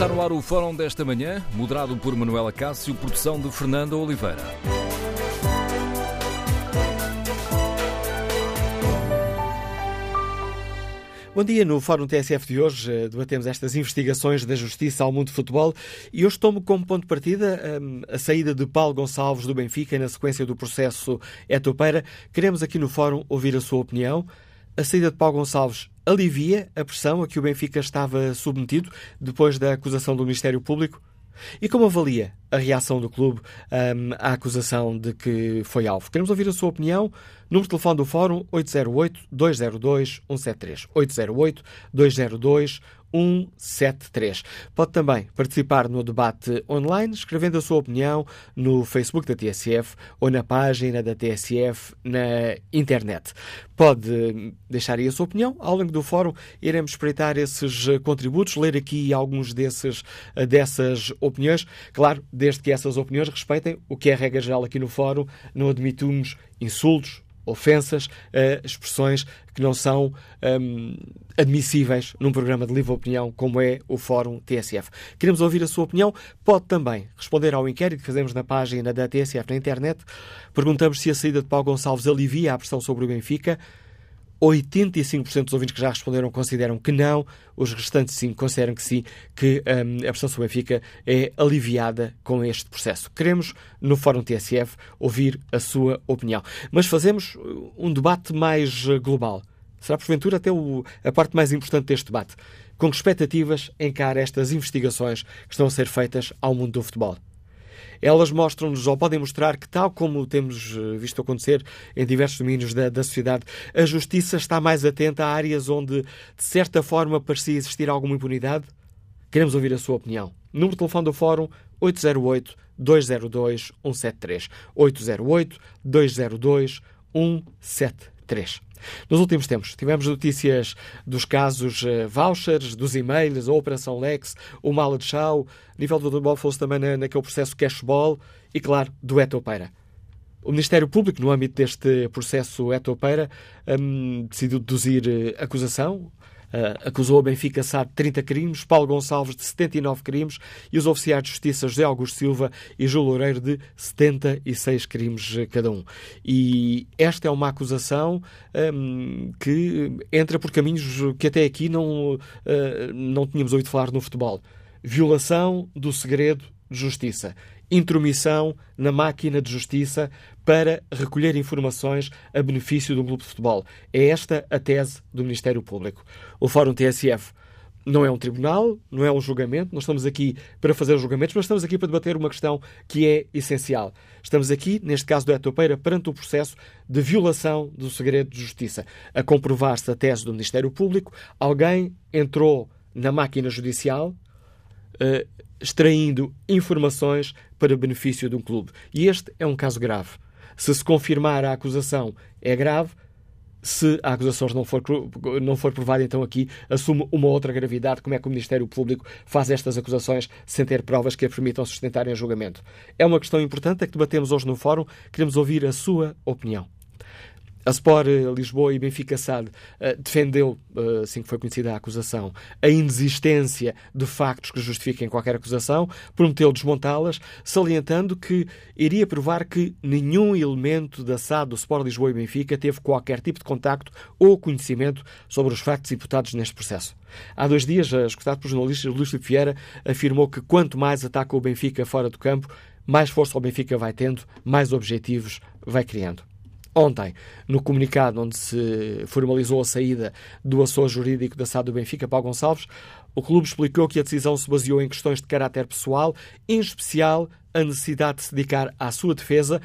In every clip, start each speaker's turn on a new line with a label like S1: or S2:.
S1: Está no ar o Fórum desta manhã, moderado por Manuela Cássio, produção de Fernando Oliveira.
S2: Bom dia, no Fórum TSF de hoje eh, debatemos estas investigações da justiça ao mundo do futebol e hoje tomo como ponto de partida um, a saída de Paulo Gonçalves do Benfica na sequência do processo Etopeira. Queremos aqui no Fórum ouvir a sua opinião. A saída de Paulo Gonçalves alivia a pressão a que o Benfica estava submetido depois da acusação do Ministério Público? E como avalia a reação do clube um, à acusação de que foi alvo? Queremos ouvir a sua opinião. Número de telefone do Fórum 808-202-173. 808-202-173. 173. Pode também participar no debate online, escrevendo a sua opinião no Facebook da TSF ou na página da TSF na internet. Pode deixar aí a sua opinião. Ao longo do fórum, iremos espreitar esses contributos, ler aqui alguns desses, dessas opiniões. Claro, desde que essas opiniões respeitem o que é regra geral aqui no fórum, não admitimos insultos, ofensas, uh, expressões que não são um, admissíveis num programa de livre opinião como é o Fórum TSF. Queremos ouvir a sua opinião. Pode também responder ao inquérito que fazemos na página da TSF na internet. Perguntamos se a saída de Paulo Gonçalves alivia a pressão sobre o Benfica. 85% dos ouvintes que já responderam consideram que não, os restantes 5 consideram que sim, que um, a pressão sobre Benfica é aliviada com este processo. Queremos, no Fórum TSF, ouvir a sua opinião. Mas fazemos um debate mais uh, global. Será, porventura, até o, a parte mais importante deste debate. Com que expectativas encara estas investigações que estão a ser feitas ao mundo do futebol? Elas mostram-nos, ou podem mostrar, que, tal como temos eh, visto acontecer em diversos domínios da, da sociedade, a justiça está mais atenta a áreas onde, de certa forma, parecia existir alguma impunidade? Queremos ouvir a sua opinião. Número de telefone do Fórum 808 202 173. 808 202 173. Nos últimos tempos, tivemos notícias dos casos uh, vouchers, dos e-mails, a Operação Lex, o Mala de Chau, nível do futebol falou-se também na, naquele processo cashball e, claro, do Etopeira. O Ministério Público, no âmbito deste processo Etopeira, um, decidiu deduzir uh, acusação Uh, acusou a Benfica Sá de 30 crimes, Paulo Gonçalves de 79 crimes e os oficiais de justiça José Augusto Silva e Júlio Loureiro de 76 crimes cada um. E esta é uma acusação um, que entra por caminhos que até aqui não, uh, não tínhamos ouvido falar no futebol. Violação do segredo de justiça intromissão na máquina de justiça para recolher informações a benefício um clube de futebol. É esta a tese do Ministério Público. O Fórum TSF não é um tribunal, não é um julgamento, nós estamos aqui para fazer julgamentos, mas estamos aqui para debater uma questão que é essencial. Estamos aqui, neste caso do Etopeira, perante o processo de violação do segredo de justiça. A comprovar-se a tese do Ministério Público, alguém entrou na máquina judicial, uh, extraindo informações para benefício de um clube. E este é um caso grave. Se se confirmar a acusação, é grave. Se a acusação não for, não for provada, então aqui assume uma outra gravidade. Como é que o Ministério Público faz estas acusações sem ter provas que a permitam sustentarem o julgamento? É uma questão importante, é que debatemos hoje no Fórum. Queremos ouvir a sua opinião. A Sport eh, Lisboa e Benfica SAD uh, defendeu, uh, assim que foi conhecida a acusação, a inexistência de factos que justifiquem qualquer acusação, prometeu desmontá-las, salientando que iria provar que nenhum elemento da SAD do Sport Lisboa e Benfica teve qualquer tipo de contacto ou conhecimento sobre os factos imputados neste processo. Há dois dias, escutado por jornalistas, Luís Filipe Vieira afirmou que quanto mais ataca o Benfica fora do campo, mais força o Benfica vai tendo, mais objetivos vai criando. Ontem, no comunicado onde se formalizou a saída do assessor jurídico da SAD do Benfica, Paulo Gonçalves, o clube explicou que a decisão se baseou em questões de caráter pessoal, em especial a necessidade de se dedicar à sua defesa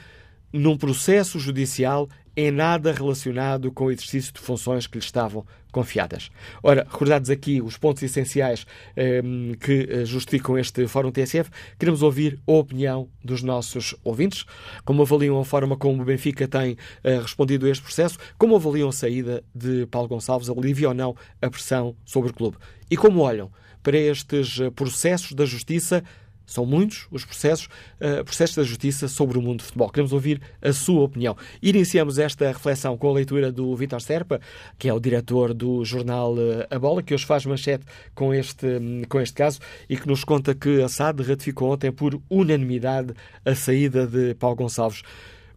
S2: num processo judicial em nada relacionado com o exercício de funções que lhe estavam confiadas. Ora, recordados aqui os pontos essenciais eh, que justificam este Fórum TSF, queremos ouvir a opinião dos nossos ouvintes, como avaliam a forma como o Benfica tem eh, respondido a este processo, como avaliam a saída de Paulo Gonçalves, alivia ou não a pressão sobre o clube, e como olham para estes eh, processos da justiça São muitos os processos, uh, processos da justiça sobre o mundo do futebol. Queremos ouvir a sua opinião. Iniciamos esta reflexão com a leitura do Vítor Serpa, que é o diretor do jornal uh, A Bola, que hoje faz manchete com este, com este caso e que nos conta que a SAD ratificou ontem por unanimidade a saída de Paulo Gonçalves.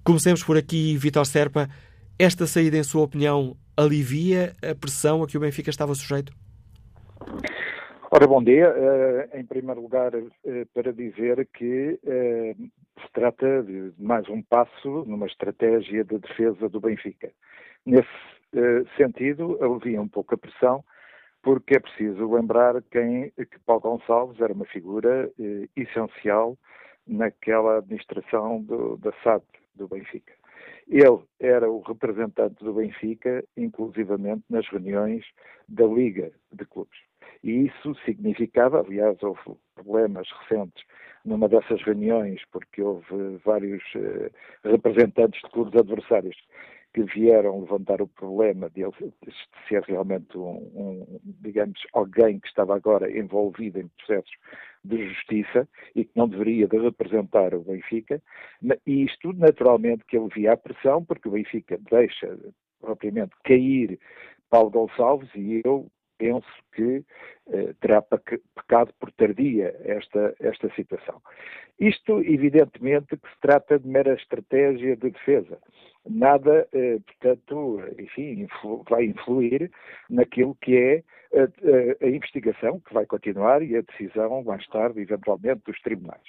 S2: Comecemos por aqui, Vítor Serpa. Esta saída, em sua opinião, alivia a pressão a que o Benfica estava sujeito?
S3: Ora, bom dia. Uh, em primeiro lugar, uh, para dizer que uh, se trata de mais um passo numa estratégia de defesa do Benfica. Nesse sentido, alivia um pouco a pressão, porque é preciso lembrar quem, que Paulo Gonçalves era uma figura essencial naquela administração do, da SAD do Benfica. Ele era o representante do Benfica, inclusivamente nas reuniões da Liga de Clubes. E isso significava, aliás, houve problemas recentes numa dessas reuniões, porque houve vários uh, representantes de clubes adversários que vieram levantar o problema de, ele, ser realmente um, um, digamos, alguém que estava agora envolvido em processos de justiça e que não deveria de representar o Benfica, e isto naturalmente que alivia a pressão, porque o Benfica deixa propriamente cair Paulo Gonçalves e eu penso que eh, terá pecado por tardia esta, esta situação. Isto, evidentemente, que se trata de mera estratégia de defesa. Nada, eh, portanto, enfim, influ, vai influir naquilo que é a, a, a, investigação, que vai continuar, e a decisão, mais tarde, eventualmente, dos tribunais.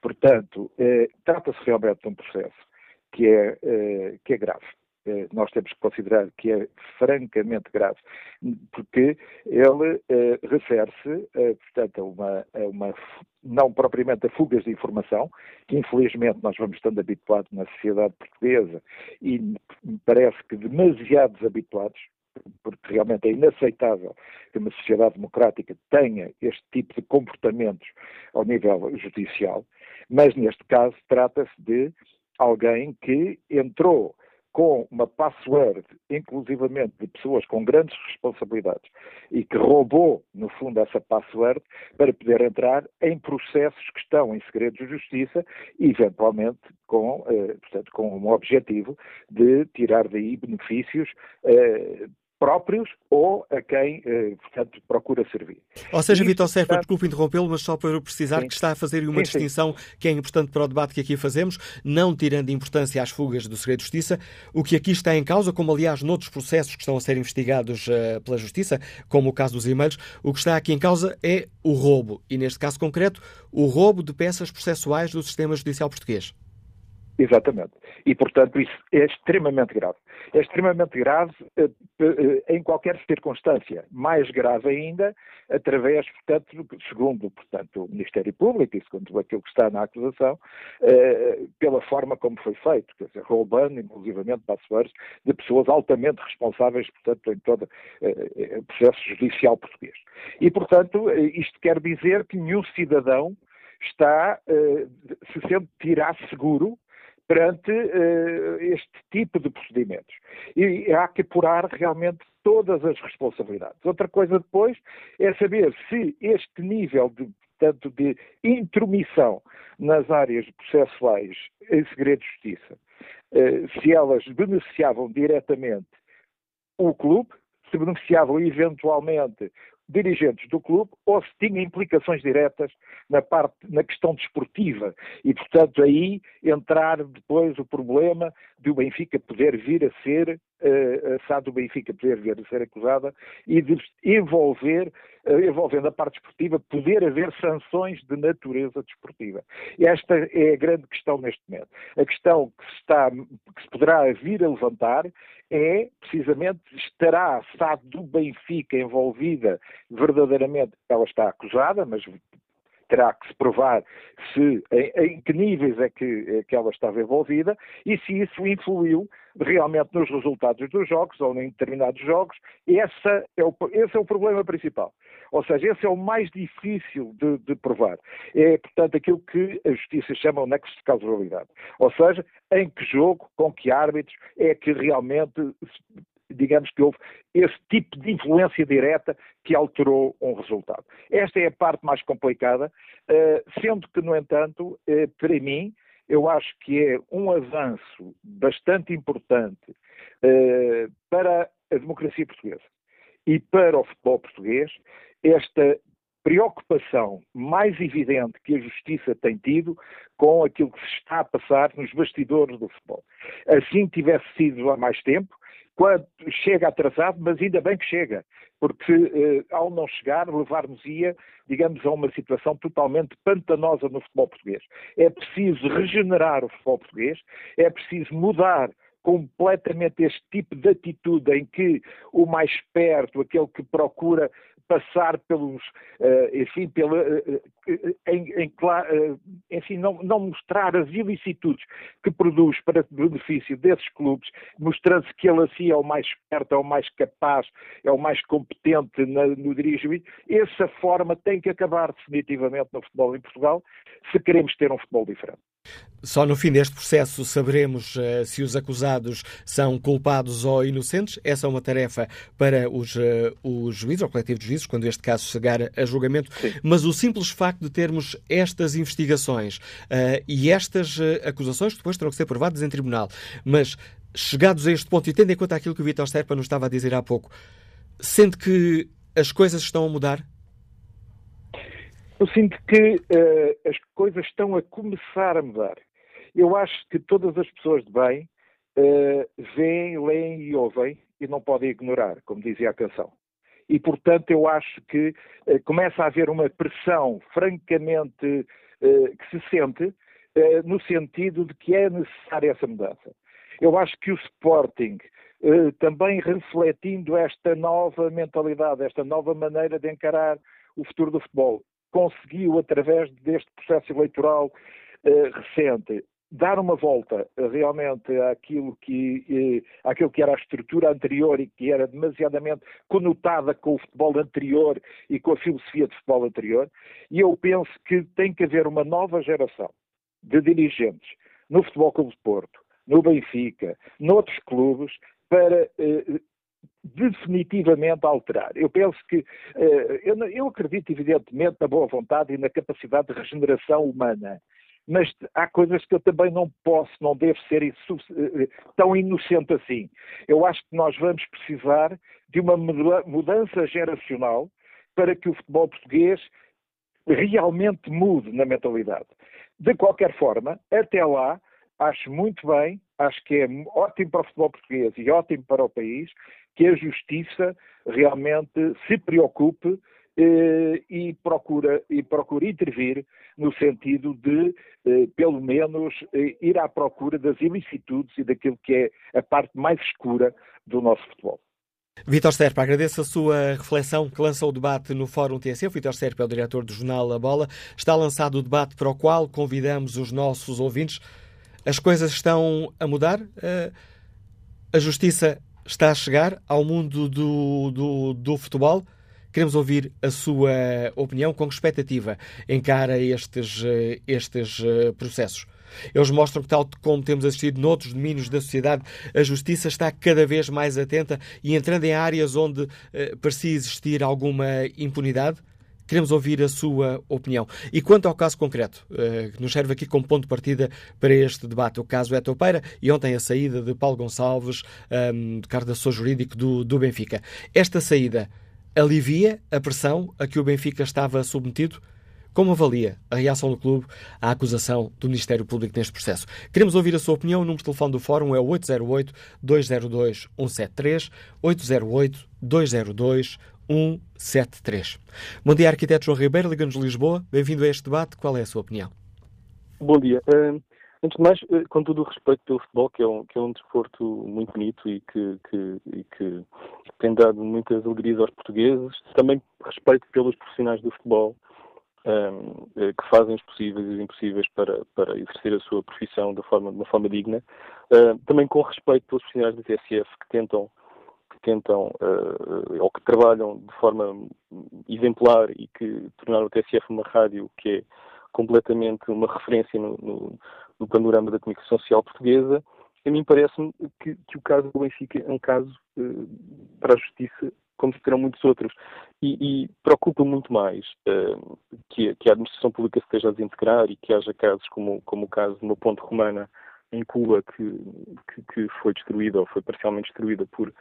S3: Portanto, eh, trata-se realmente de um processo que é, eh, que é grave. Eh, nós temos que considerar que é francamente grave, porque ele eh, refere-se, eh, portanto, a uma, a uma, não propriamente a fugas de informação, que infelizmente nós vamos estando habituados na sociedade portuguesa e me parece que demasiados habituados, porque realmente é inaceitável que uma sociedade democrática tenha este tipo de comportamentos ao nível judicial, mas neste caso trata-se de alguém que entrou com uma password, inclusivamente de pessoas com grandes responsabilidades, e que roubou, no fundo, essa password para poder entrar em processos que estão em segredo de justiça, eventualmente com, eh, portanto, com um objetivo de tirar daí benefícios eh, próprios ou a quem, eh, portanto, procura servir.
S2: Ou seja, Vitor Serpa, desculpe interrompê-lo, mas só para precisar sim. que está a fazer uma sim, distinção sim. que é importante para o debate que aqui fazemos, não tirando importância às fugas do segredo de justiça. O que aqui está em causa, como aliás noutros processos que estão a ser investigados uh, pela justiça, como o caso dos e-mails, o que está aqui em causa é o roubo, e neste caso concreto, o roubo de peças processuais do sistema judicial português.
S3: Exatamente. E, portanto, isso é extremamente grave. É extremamente grave eh, eh, em qualquer circunstância. Mais grave ainda, através, portanto, segundo portanto, o Ministério Público e segundo aquilo que está na acusação, eh, pela forma como foi feito, quer dizer, roubando, inclusivamente, passwords de pessoas altamente responsáveis, portanto, em todo o processo judicial português. E, portanto, isto quer dizer que nenhum cidadão está, se sente tirar seguro perante uh, este tipo de procedimentos. E há que apurar realmente todas as responsabilidades. Outra coisa depois é saber se este nível de, portanto, de intromissão nas áreas processuais em segredo de justiça, uh, se elas beneficiavam diretamente o clube, se beneficiavam eventualmente dirigentes do clube ou se tinha implicações diretas na parte na questão desportiva. E portanto aí entrar depois o problema de o Benfica poder vir a ser uh, a SAD do Benfica poder vir a ser acusada e de envolver uh, envolvendo a parte desportiva poder haver sanções de natureza desportiva. Esta é a grande questão neste momento. A questão que se está que se poderá vir a levantar é precisamente estará a SAD do Benfica envolvida verdadeiramente, ela está acusada, mas terá que se provar se, em, em que níveis é que, é que ela estava envolvida e se isso influiu realmente nos resultados dos jogos ou em determinados jogos. Essa é o, esse é o problema principal. Ou seja, esse é o mais difícil de, de provar. É, portanto, aquilo que a justiça chama o nexo de causalidade. Ou seja, em que jogo, com que árbitros é que realmente digamos que houve esse tipo de influência direta que alterou um resultado. Esta é a parte mais complicada, sendo que, no entanto, para mim, eu acho que é um avanço bastante importante para a democracia portuguesa e para o futebol português esta preocupação mais evidente que a Justiça tem tido com aquilo que se está a passar nos bastidores do futebol. Assim tivesse sido há mais tempo, quando chega atrasado, mas ainda bem que chega, porque eh, ao não chegar, levar-nos-ia, digamos, a uma situação totalmente pantanosa no futebol português. É preciso regenerar o futebol português, é preciso mudar completamente este tipo de atitude em que o mais perto, aquele que procura passar pelos, uh, enfim, pela, uh, em, em, uh, enfim não, não, mostrar as ilicitudes que produz para benefício desses clubes, mostrando-se que ele assim é o mais esperto, é o mais capaz, é o mais competente na, no dirigimento, essa forma tem que acabar definitivamente no futebol em Portugal, se queremos ter um futebol diferente.
S2: Só no fim deste processo saberemos uh, se os acusados são culpados ou inocentes. Essa é uma tarefa para os, uh, os juízes, ou coletivo de juízes, quando este caso chegar a julgamento. Sim. Mas o simples facto de termos estas investigações uh, e estas acusações, que depois terão que ser provadas em tribunal, mas chegados a este ponto e tendo em conta aquilo que o Vitor Serpa nos estava a dizer há pouco, sente que as coisas estão a mudar?
S3: Eu sinto que uh, as coisas estão a começar a mudar. Eu acho que todas as pessoas de bem uh, veem, leem e ouvem e não podem ignorar, como dizia a canção. E, portanto, eu acho que uh, começa a haver uma pressão francamente que se sente no sentido de que é necessária essa mudança. Eu acho que o Sporting, também refletindo esta nova mentalidade, esta nova maneira de encarar o futuro do futebol, conseguiu, através deste processo eleitoral eh, recente, dar uma volta realmente àquilo que, eh, àquilo que era a estrutura anterior e que era demasiadamente conotada com o futebol anterior e com a filosofia de futebol anterior. E eu penso que tem que haver uma nova geração de dirigentes no Futebol Clube de Porto, no Benfica, noutros clubes, para eh, definitivamente alterar. Eu penso que, uh, eu, acredito evidentemente na boa vontade e na capacidade de regeneração humana, mas há coisas que eu também não posso, não devo ser uh, tão inocente assim. Eu acho que nós vamos precisar de uma mudança geracional para que o futebol português realmente mude na mentalidade. De qualquer forma, até lá, acho muito bem, acho que é ótimo para o futebol português e ótimo para o país que a justiça realmente se preocupe eh, e, procura, e procura intervir no sentido de, eh, pelo menos, eh, ir à procura das ilicitudes e daquilo que é a parte mais escura do nosso futebol.
S2: Vítor Serpa, agradeço a sua reflexão que lançou o debate no Fórum TSF. Vítor Serpa é o diretor do jornal A Bola. Está lançado o debate para o qual convidamos os nossos ouvintes. As coisas estão a mudar? A justiça está a chegar ao mundo do, do, do futebol. Queremos ouvir a sua opinião, com que expectativa encara estes, eh, estes eh, processos. Eles mostram que, tal como temos assistido noutros domínios da sociedade, a justiça está cada vez mais atenta e entrando em áreas onde eh, parecia existir alguma impunidade. Queremos ouvir a sua opinião. E quanto ao caso concreto, eh, que nos serve aqui como ponto de partida para este debate, o caso Eto Peira e ontem a saída de Paulo Gonçalves, um, cargo de jurídico do, do Benfica. Esta saída alivia a pressão a que o Benfica estava submetido? Como avalia a reação do clube à acusação do Ministério Público neste processo? Queremos ouvir a sua opinião. O número de telefone do Fórum é 808-202-173, 808-202-173. 173. Bom dia, arquiteto João Ribeiro, Liga-nos Lisboa. Bem-vindo a este debate. Qual é a sua opinião?
S4: Bom dia. Uh, antes de mais, uh, com todo o respeito pelo futebol, que é um, que é um desporto muito bonito e que, que, e que tem dado muitas alegrias aos portugueses, também respeito pelos profissionais do futebol um, eh, que fazem os possíveis e os impossíveis para, para exercer a sua profissão de, forma, de uma forma digna. Uh, também com respeito pelos profissionais da TSF que tentam tentam uh, ou que trabalham de forma exemplar e que tornaram o TSF uma rádio que é completamente uma referência no, no, no panorama da comunicação social portuguesa a mim parece-me que, que, o caso do Benfica é um caso uh, para a justiça, como serão muitos outros. E, e preocupa muito mais uh, que, que, a administração pública se esteja a desintegrar e que haja casos como, como o caso de uma ponte romana em Cuba que, que, que foi destruída ou foi parcialmente destruída por,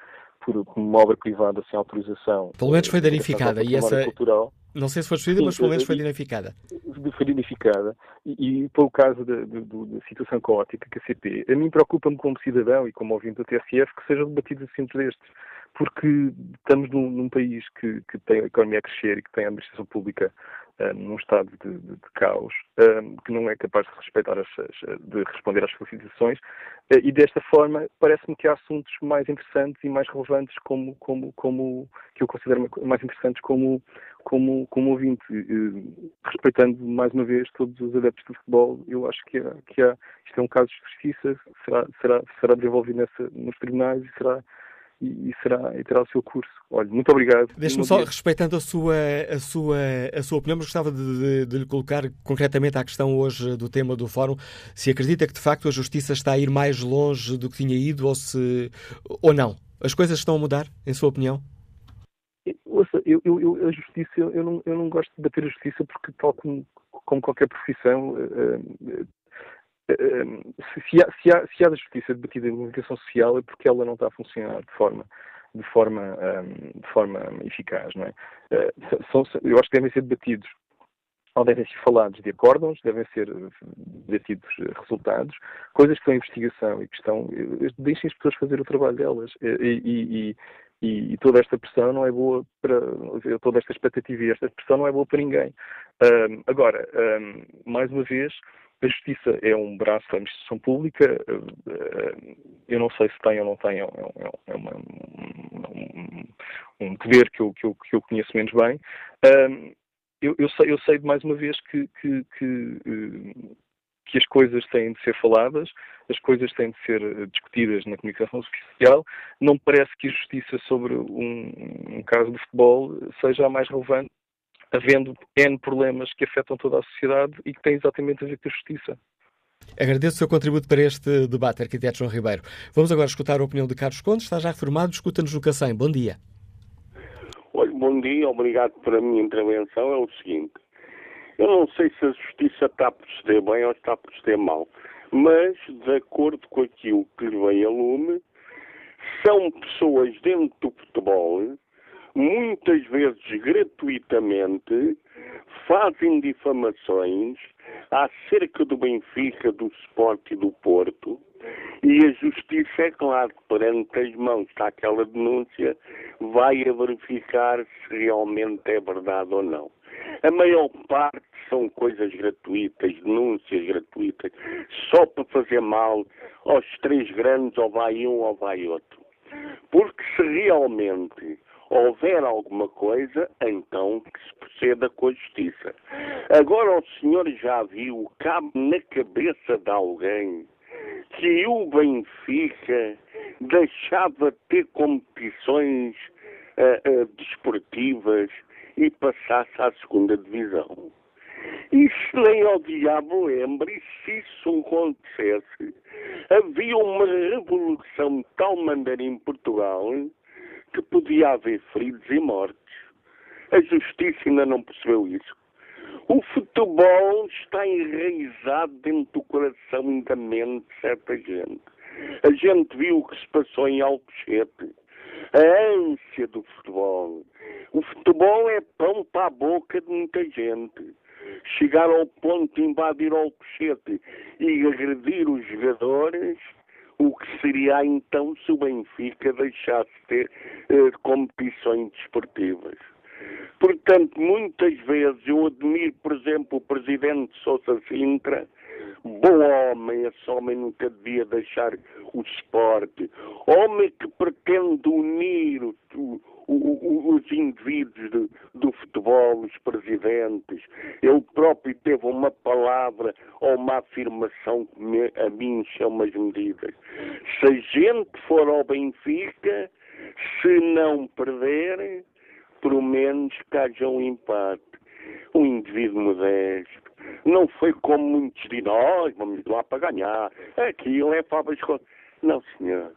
S4: por uma obra privada sem autorização.
S2: Pelo menos foi danificada. E essa, cultural. Não sei se foi destruída, mas pelo menos foi danificada.
S4: Foi danificada. E, e para o caso da, situação caótica que a CP, a mim preocupa-me como cidadão e como ouvinte da TSF que sejam debatidos assuntos destes. Porque estamos num, num país que, que, tem a economia a crescer e que tem a administração pública uh, num estado de, de, de caos, uh, que não é capaz de respeitar as, de responder às solicitações, uh, e desta forma parece-me que há assuntos mais interessantes e mais relevantes como, como, como que eu considero mais interessantes como como, como ouvinte, eh, respeitando mais uma vez todos os adeptos do futebol, eu acho que, há, que há, isto é um caso de justiça, será, será, será desenvolvido nessa, nos tribunais e será e, será e terá o seu curso. Olha, muito obrigado.
S2: Deixe-me só, dia. respeitando a sua, a, sua, a sua opinião, mas gostava de, de, de, lhe colocar concretamente à questão hoje do tema do fórum, se acredita que de facto a justiça está a ir mais longe do que tinha ido ou, se, ou não. As coisas estão a mudar, em sua opinião?
S4: Ouça, eu, eu, eu, a justiça, eu não, eu não gosto de bater a justiça porque, tal como, como qualquer profissão, uh, uh, se, há, se, há, se há da justiça debatida em comunicação social é porque ela não está a funcionar de forma de forma, um, de forma eficaz, não é? Uh, são, eu acho que devem ser debatidos ou devem ser falados de acórdãos, devem ser debatidos resultados, coisas que estão em investigação e que estão. Deixem as pessoas fazer o trabalho delas. E, e, e, e, toda esta pressão não é boa para toda esta expectativa e esta pressão não é boa para ninguém. Um, agora, um, mais uma vez, a justiça é um braço da administração pública. Uh, eu não sei se tem ou não tem, é, é, é uma, um, um, poder que eu, que, eu, que eu conheço menos bem. Eu, eu, sei, eu sei mais uma vez que, que, que uh, que as coisas têm de ser faladas, as coisas têm de ser eh, discutidas na comunicação social. Não parece que a justiça sobre um, um caso de futebol seja a mais relevante, havendo N problemas que afetam toda a sociedade e que têm exatamente a ver com a justiça.
S2: Agradeço o seu contributo para este debate, arquiteto João Ribeiro. Vamos agora escutar a opinião de Carlos Conde, está já reformado, escuta-nos no Cacém. Bom dia.
S5: Olha, bom dia, obrigado pela minha intervenção. É o seguinte, eu não sei se a justiça está a proceder bem ou está a proceder mal, mas, de acordo com aquilo que lhe vem a lume, são pessoas dentro do futebol, muitas vezes gratuitamente, fazem difamações acerca do Benfica, do Sport e do Porto, e a justiça, é claro, perante as mãos daquela denúncia, vai a verificar se realmente é verdade ou não. A maior parte são coisas gratuitas, denúncias gratuitas, só para fazer mal aos três grandes, ou vai um ou vai outro. Porque se realmente houver alguma coisa, então que se proceda com a justiça. Agora o senhor já viu, cabe na cabeça de alguém que o Benfica deixava de ter competições uh, uh, desportivas e passasse à segunda divisão. Se nem ao diabo lembra, e se isso acontecesse, havia uma revolução de tal maneira em Portugal que podia haver feridos e mortes. A justiça ainda não percebeu isso. O futebol está enraizado dentro do coração e da mente de certa gente. A gente viu o que se passou em Alcochete. A ânsia do futebol. O futebol é pão para a boca de muita gente. Chegar ao ponto de invadir Alcochete e agredir os jogadores, o que seria então se o Benfica deixasse de ter eh, competições desportivas. Portanto, muitas vezes eu admiro, por exemplo, o presidente Sousa Sintra, bom homem, esse homem nunca devia deixar o esporte, homem que pretende unir o, os indivíduos do futebol, os presidentes. Ele próprio teve uma palavra ou uma afirmação que me, a mim chama as medidas. Se a gente for ao Benfica, se não perder, pelo menos que haja um empate. Um indivíduo modesto. Não foi como muitos de nós, vamos lá para ganhar. Aquilo é favas Não, senhor.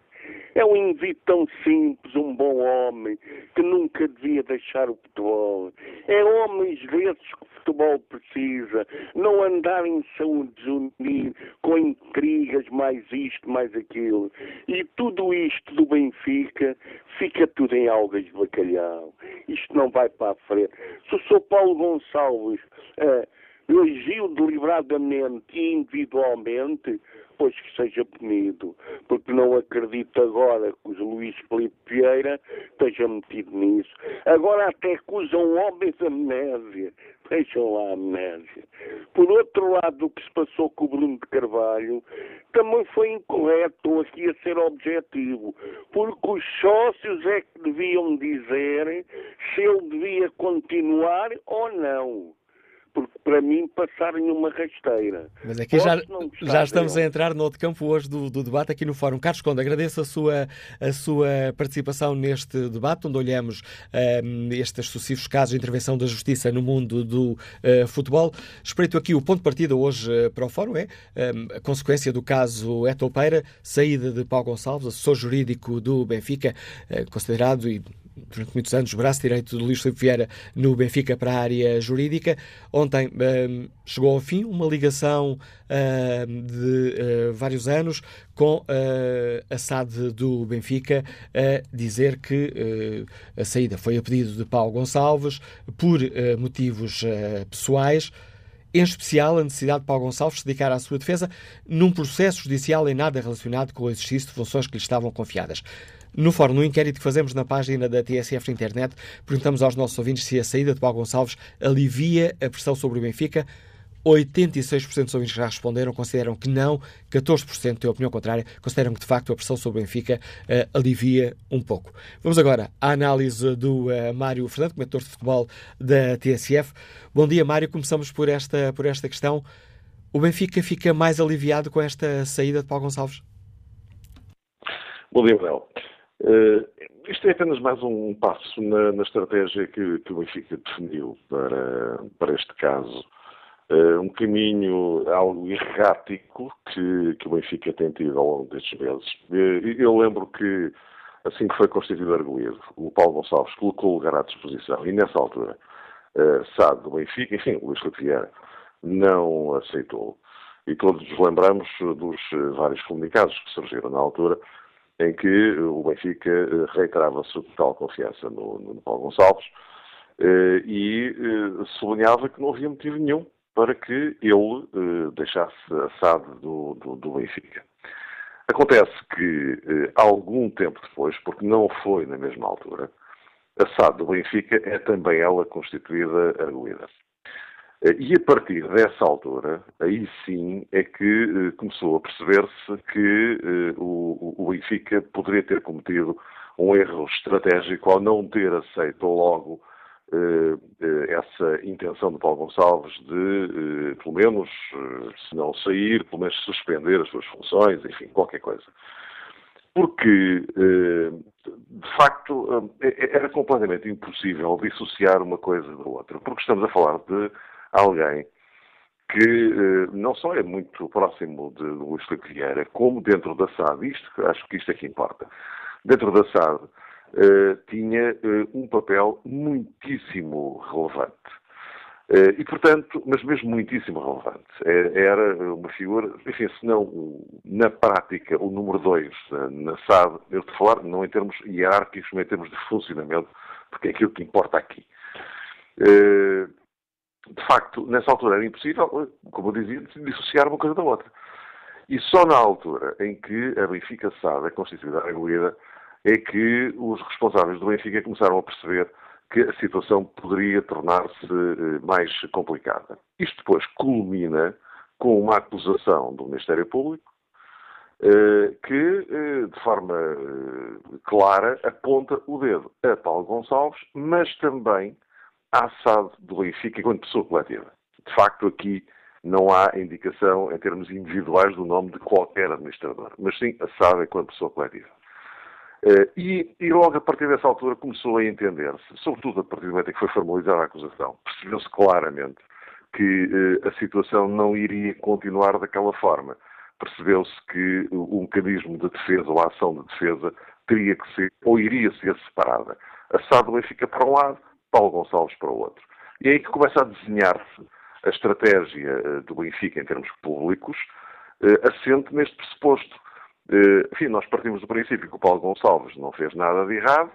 S5: É um indivíduo tão simples, um bom homem, que nunca devia deixar o futebol. É homens desses que o futebol precisa, não andar em saúde unir com intrigas, mais isto, mais aquilo. E tudo isto do Benfica fica tudo em algas de bacalhau. Isto não vai para a frente. Se o Sr. Paulo Gonçalves uh, agiu deliberadamente e individualmente, pois que seja punido, porque não acredito agora que o Luís Felipe Vieira esteja metido nisso. Agora até acusam homens de amnésia. Vejam lá a amnésia. Por outro lado, o que se passou com o Bruno de Carvalho também foi incorreto, aqui a ser objetivo, porque os sócios é que deviam dizer se ele devia continuar ou não porque para mim passaram uma rasteira.
S2: Mas aqui já, já estamos a entrar no outro campo hoje do, do, debate aqui no Fórum. Carlos Conde, agradeço a sua, a sua participação neste debate, onde olhamos um, estes sucessivos casos de intervenção da Justiça no mundo do uh, futebol. Espreito aqui o ponto de partida hoje uh, para o Fórum, é um, a consequência do caso Etopeira, saída de Paulo Gonçalves, assessor jurídico do Benfica, uh, considerado e durante muitos anos, o braço direito de Luís Filipe Vieira no Benfica para a área jurídica. Ontem um, chegou ao fim uma ligação uh, de uh, vários anos com uh, a SAD do Benfica a dizer que a saída foi a pedido de Paulo Gonçalves por motivos pessoais em especial a necessidade de Paulo Gonçalves se dedicar à sua defesa num processo judicial em nada relacionado com o exercício de funções que lhe estavam confiadas. No fórum, no inquérito que fazemos na página da TSF na internet, perguntamos aos nossos ouvintes se a saída de Paulo Gonçalves alivia a pressão sobre o Benfica. 86% dos ouvintes que já responderam consideram que não, 14% têm opinião contrária, consideram que de facto a pressão sobre o Benfica uh, alivia um pouco. Vamos agora à análise do uh, Mário Fernando, comentador de futebol da TSF. Bom dia, Mário. Começamos por esta, por esta questão. O Benfica fica mais aliviado com esta saída de Paulo Gonçalves?
S6: Bom dia, Manuel. Uh, isto é apenas mais um passo na, na estratégia que, que, o Benfica definiu para, para este caso. Uh, um caminho algo errático que, que o Benfica tem tido ao longo destes meses. Uh, eu lembro que, assim que foi constituído o arguído, o Paulo Gonçalves colocou o lugar à disposição e, nessa altura, uh, do Benfica, enfim, o Luís Vieira, não aceitou. E todos nos lembramos dos vários comunicados que surgiram na altura, em que o Benfica eh, reiterava sua total confiança no, no Paulo Gonçalves eh, e eh, sublinhava que não havia motivo nenhum para que ele deixasse a do, do, do Benfica. Acontece que, algum tempo depois, porque não foi na mesma altura, a SAD do Benfica é também ela constituída arguída. Eh, e a partir dessa altura, aí sim é que eh, começou a perceber-se que eh, o, Benfica poderia ter cometido um erro estratégico ao não ter aceito logo essa intenção de Paulo Gonçalves de, pelo menos, se não sair, pelo menos suspender as suas funções, enfim, qualquer coisa. Porque, de facto, era completamente impossível dissociar uma coisa da outra, porque estamos a falar de alguém que eh, não só é muito próximo de Luís Filipe Vieira, como dentro da SAD, isto, acho que isto é que importa, dentro da SAD eh, tinha eh, um papel muitíssimo relevante. E, portanto, mas mesmo muitíssimo relevante. Era uma figura, enfim, se não na prática o número dois na SAD, eu a falar não em termos hierárquicos, mas em termos de funcionamento, porque é aquilo que importa aqui de facto, nessa altura era impossível, como eu dizia, dissociar uma coisa da outra. E só na altura em que a Benfica SAD é constituída a regulida é que os responsáveis do Benfica começaram a perceber que a situação poderia tornar-se eh, mais complicada. Isto depois culmina com uma acusação do Ministério Público eh, que, eh, de forma clara, aponta o dedo a Paulo Gonçalves, mas também à SAD do Benfica enquanto pessoa coletiva. De facto, aqui não há indicação em termos individuais do nome de qualquer administrador, mas sim a SAD enquanto pessoa coletiva. Uh, e, e, logo a partir dessa altura começou a entender-se, sobretudo a partir do momento em que foi formalizada a acusação, percebeu-se claramente que uh, a situação não iria continuar daquela forma, percebeu-se que o mecanismo de defesa ou a ação de defesa teria que ser, ou iria ser separada. A SAD Benfica para um lado, Paulo Gonçalves para o outro. E é aí que começa a desenhar-se a estratégia eh, do Benfica em termos públicos, eh, assente neste pressuposto. Eh, enfim, nós partimos do princípio que o Paulo Gonçalves não fez nada de errado,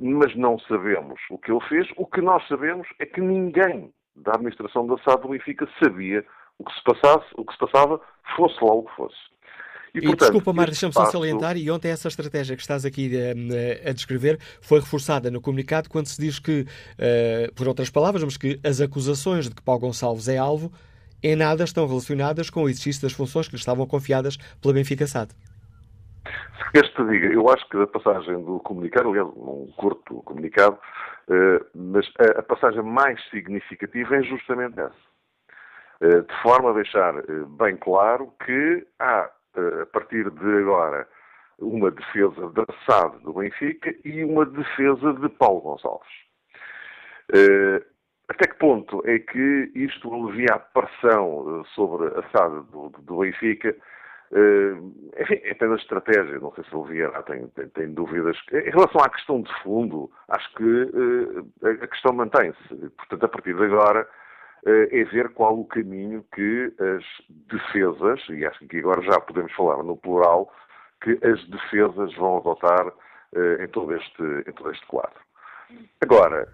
S6: mas não sabemos o que ele fez. O que nós sabemos é que ninguém da administração da SAD do Benfica sabia o que se passasse, o que se passava, fosse lá o que fosse.
S2: E, e portanto, desculpa, Mar, deixa-me só salientar, e ontem essa estratégia que estás aqui a, eh, a descrever foi reforçada no comunicado quando se diz que, uh, por outras palavras, mas que as acusações de que Paulo Gonçalves é alvo em nada estão relacionadas com o exercício das funções que lhe estavam confiadas pela Benfica SAD.
S6: Se queres te diga, eu acho que a passagem do comunicado, aliás, um curto comunicado, uh, mas a, a passagem mais significativa é justamente essa. Uh, de forma a deixar bem claro que há a partir de agora, uma defesa da SAD do Benfica e uma defesa de Paulo Gonçalves. Eh, até que ponto é que isto alivia a pressão eh, sobre a SAD do, do Benfica? Eh, enfim, é apenas estratégia, não sei se aliviará, tenho, tenho, dúvidas. Em relação à questão de fundo, acho que a questão mantém-se. Portanto, a partir de agora, é ver qual o caminho que as defesas, e acho que agora já podemos falar no plural, que as defesas vão adotar eh, em, todo este, em todo este quadro. Agora,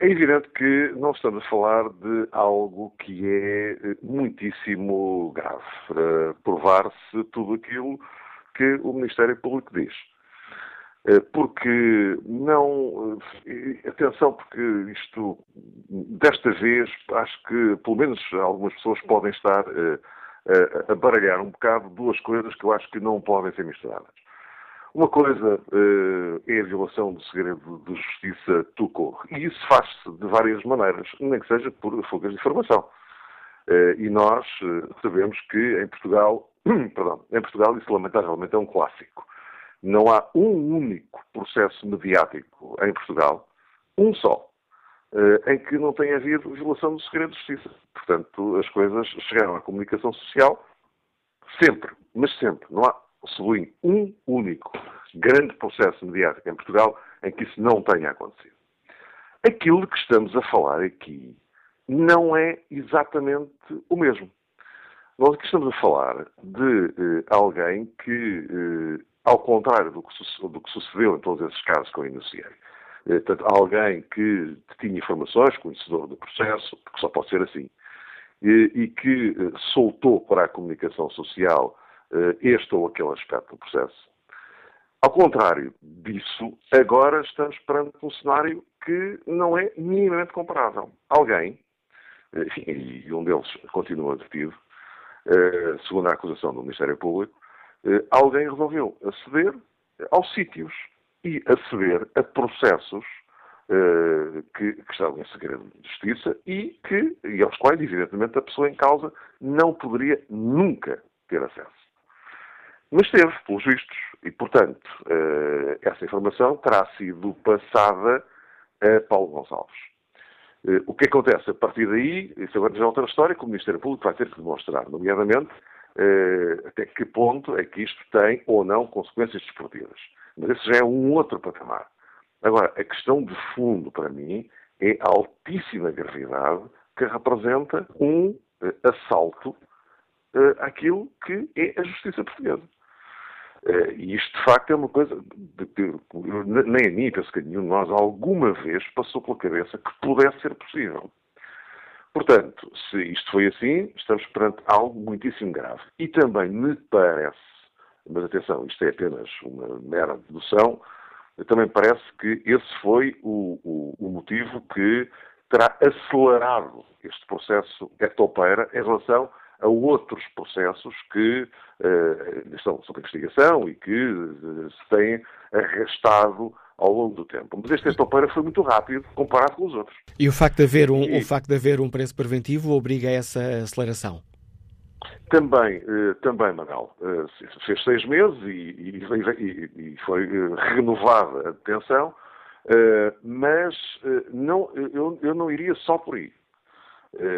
S6: é evidente que não estamos a falar de algo que é eh, muitíssimo grave provar-se tudo aquilo que o Ministério Público diz. Eh, porque não. Eh, atenção, porque isto, desta vez, acho que pelo menos algumas pessoas podem estar eh, a baralhar um bocado duas coisas que eu acho que não podem ser misturadas. Uma coisa é a violação do segredo de justiça corro. E isso faz-se de várias maneiras, nem que seja por fugas de informação. E nós sabemos que em Portugal, perdão, em Portugal isso lamentavelmente é um clássico. Não há um único processo mediático em Portugal, um só, eh, em que não tenha havido violação do segredo de justiça. Portanto, as coisas chegaram à comunicação social sempre, mas sempre. Não há, sublinho, um único grande processo mediático em Portugal em que isso não tenha acontecido. Aquilo de que estamos a falar aqui não é exatamente o mesmo. Nós aqui estamos a falar de eh, alguém que eh, ao contrário do que, do que sucedeu em todos esses casos que eu enunciei. Eh, portanto, alguém que tinha informações, conhecedor do processo, porque só pode ser assim, e, que eh, soltou para a comunicação social eh, este ou aquele aspecto do processo. Ao contrário disso, agora estamos perante um cenário que não é minimamente comparável. Alguém, enfim, e um deles continua detido, segundo a acusação do Ministério Público, eh, alguém resolveu aceder aos sítios e aceder a processos uh, que, que, estavam em segredo de justiça e, que, e aos quais, evidentemente, a pessoa em causa não poderia nunca ter acesso. Mas teve, pelos vistos, e, portanto, essa informação terá sido passada a Paulo Gonçalves. O que acontece a partir daí, isso agora já é outra história, que o Ministério Público vai ter que demonstrar, nomeadamente, uh, até que ponto é que isto tem ou não consequências desportivas. Mas esse já é um outro patamar. Agora, a questão de fundo, para mim, é a altíssima gravidade que representa um uh, assalto uh, àquilo que é a justiça portuguesa. Uh, e isto, de facto, é uma coisa de, nem a mim, penso que nenhum de nós alguma vez passou pela cabeça que pudesse ser possível. Portanto, se isto foi assim, estamos perante algo muitíssimo grave. E também me parece, mas atenção, isto é apenas uma mera dedução, também parece que esse foi o, o, o motivo que terá acelerado este processo etopeira em relação a outros processos que uh, estão sob investigação e que uh, se têm arrastado ao longo do tempo. Mas este etopeira foi muito rápido comparado com os outros.
S2: E o facto de haver um, e... o facto de haver um preço preventivo obriga a essa aceleração?
S6: Também, eh, também, Manuel. Eh, fez seis meses e, e, e foi eh, renovada a detenção, mas não, eu, eu, não iria só por aí.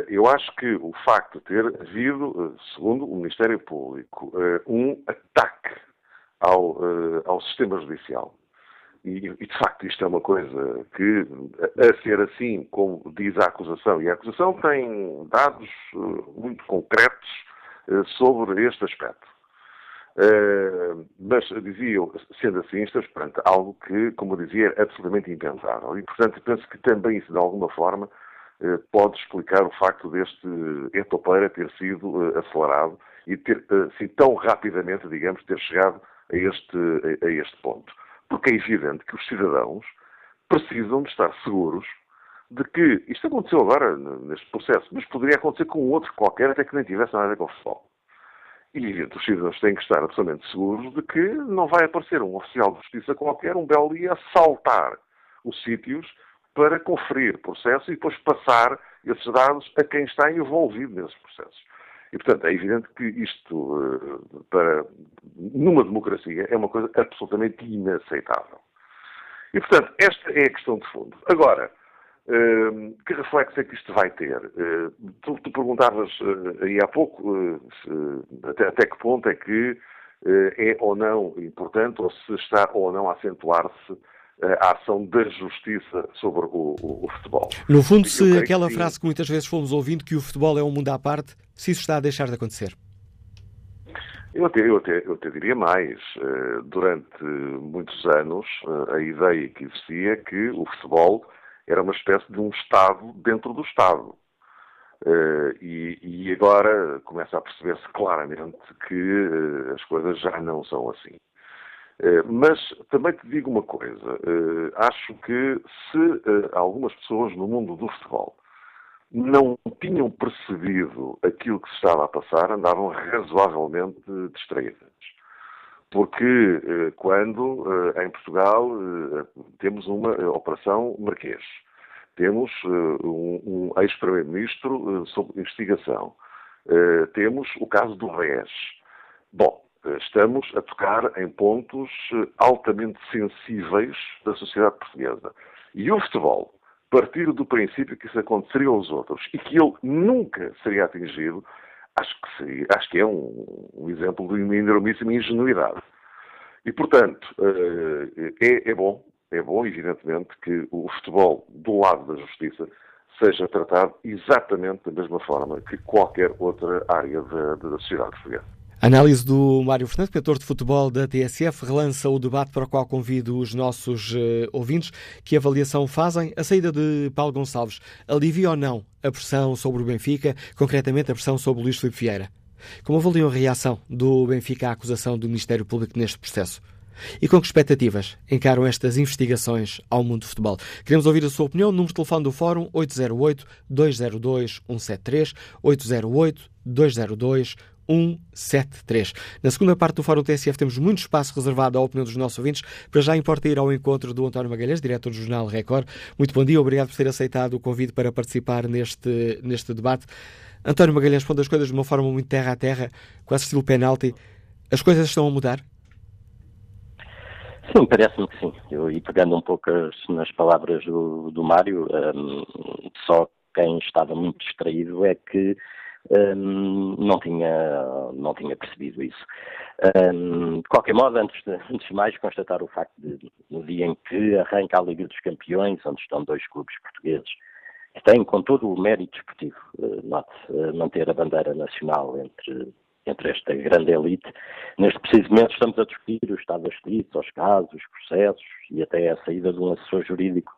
S6: Eu acho que o facto de ter havido, segundo o Ministério Público, um ataque ao, ao sistema judicial, e, de facto isto é uma coisa que, a ser assim, como diz a acusação, e a acusação tem dados muito concretos sobre este aspecto. mas dizia eu, sendo assim, estamos perante algo que, como eu dizia, é absolutamente impensável. E, portanto, penso que também isso, de alguma forma, eh, pode explicar o facto deste etopeira ter sido eh, acelerado e ter, assim, tão rapidamente, digamos, ter chegado a este, a este ponto. Porque é evidente que os cidadãos precisam de estar seguros de que isto aconteceu agora neste processo, mas poderia acontecer com outro qualquer, até que nem tivesse nada a ver com o futebol. E, evidente, os cidadãos têm que estar absolutamente seguros de que não vai aparecer um oficial de justiça qualquer, um belo dia, a saltar os sítios para conferir processo e depois passar esses dados a quem está envolvido nesses processos. E, portanto, é evidente que isto, eh, para, numa democracia, é uma coisa absolutamente inaceitável. E, portanto, esta é a questão de fundo. Agora, eh, que reflexo é que isto vai ter? Eh, tu, tu perguntavas aí há pouco até, até que ponto é que é ou não importante, ou se está ou não a acentuar-se a ação da justiça sobre o, o, o futebol.
S2: No fundo, se aquela que... frase que muitas vezes fomos ouvindo, que o futebol é um mundo à parte, se isso está a deixar de acontecer?
S6: Eu até, eu até, eu até diria mais. Eh, durante muitos anos, eh, a ideia que existia é que o futebol era uma espécie de um Estado dentro do Estado. Eh, e, e agora começa a perceber-se claramente que as coisas já não são assim. Eh, mas também te digo uma coisa: eh, acho que se eh, algumas pessoas no mundo do futebol não tinham percebido aquilo que se estava a passar, andavam razoavelmente distraídas. Porque quando em Portugal temos uma Operação Marquês, temos um, ex-primeiro-ministro sob investigação, temos o caso do RES. Bom, estamos a tocar em pontos eh, altamente sensíveis da sociedade portuguesa. E o futebol, partir do princípio que isso aconteceria aos outros e que ele nunca seria atingido, acho que, seria, acho que é um, um exemplo de uma enormíssima ingenuidade. E, portanto, eh, é, é bom, é bom, evidentemente, que o futebol, do lado da justiça, seja tratado exatamente da mesma forma que qualquer outra área da, da sociedade portuguesa.
S2: Análise do Mário Fernandes, cantor de futebol da TSF, relança o debate para o qual convido os nossos uh, ouvintes. Que avaliação fazem? A saída de Paulo Gonçalves alivia ou não a pressão sobre o Benfica, concretamente a pressão sobre Luís Filipe Vieira? Como avaliam a reação do Benfica à acusação do Ministério Público neste processo? E com que expectativas encaram estas investigações ao mundo do futebol? Queremos ouvir a sua opinião. Número de telefone do Fórum 808-202-173, 808-202-173. 173. Na segunda parte do Fórum TSF temos muito espaço reservado à opinião dos nossos ouvintes. Para já importa ir ao encontro do António Magalhães, diretor do Jornal Record. Muito bom dia, obrigado por ter aceitado o convite para participar neste, neste debate. António Magalhães responde as coisas de uma forma muito terra a terra, quase estilo penalti. As coisas estão a mudar?
S7: Sim, parece-me que sim. Eu, e pegando um pouco as, nas palavras do, do Mário, um, só quem estava muito distraído é que não, tinha, não tinha percebido isso. Um, de qualquer modo, antes de, antes de mais, constatar o facto de, no dia em que arranca a Liga dos Campeões, onde estão dois clubes portugueses, que têm, com todo o mérito desportivo, uh, manter a bandeira nacional entre, entre esta grande elite. Neste preciso momento estamos a discutir o estado da justiça, os casos, os processos e até a saída de um assessor jurídico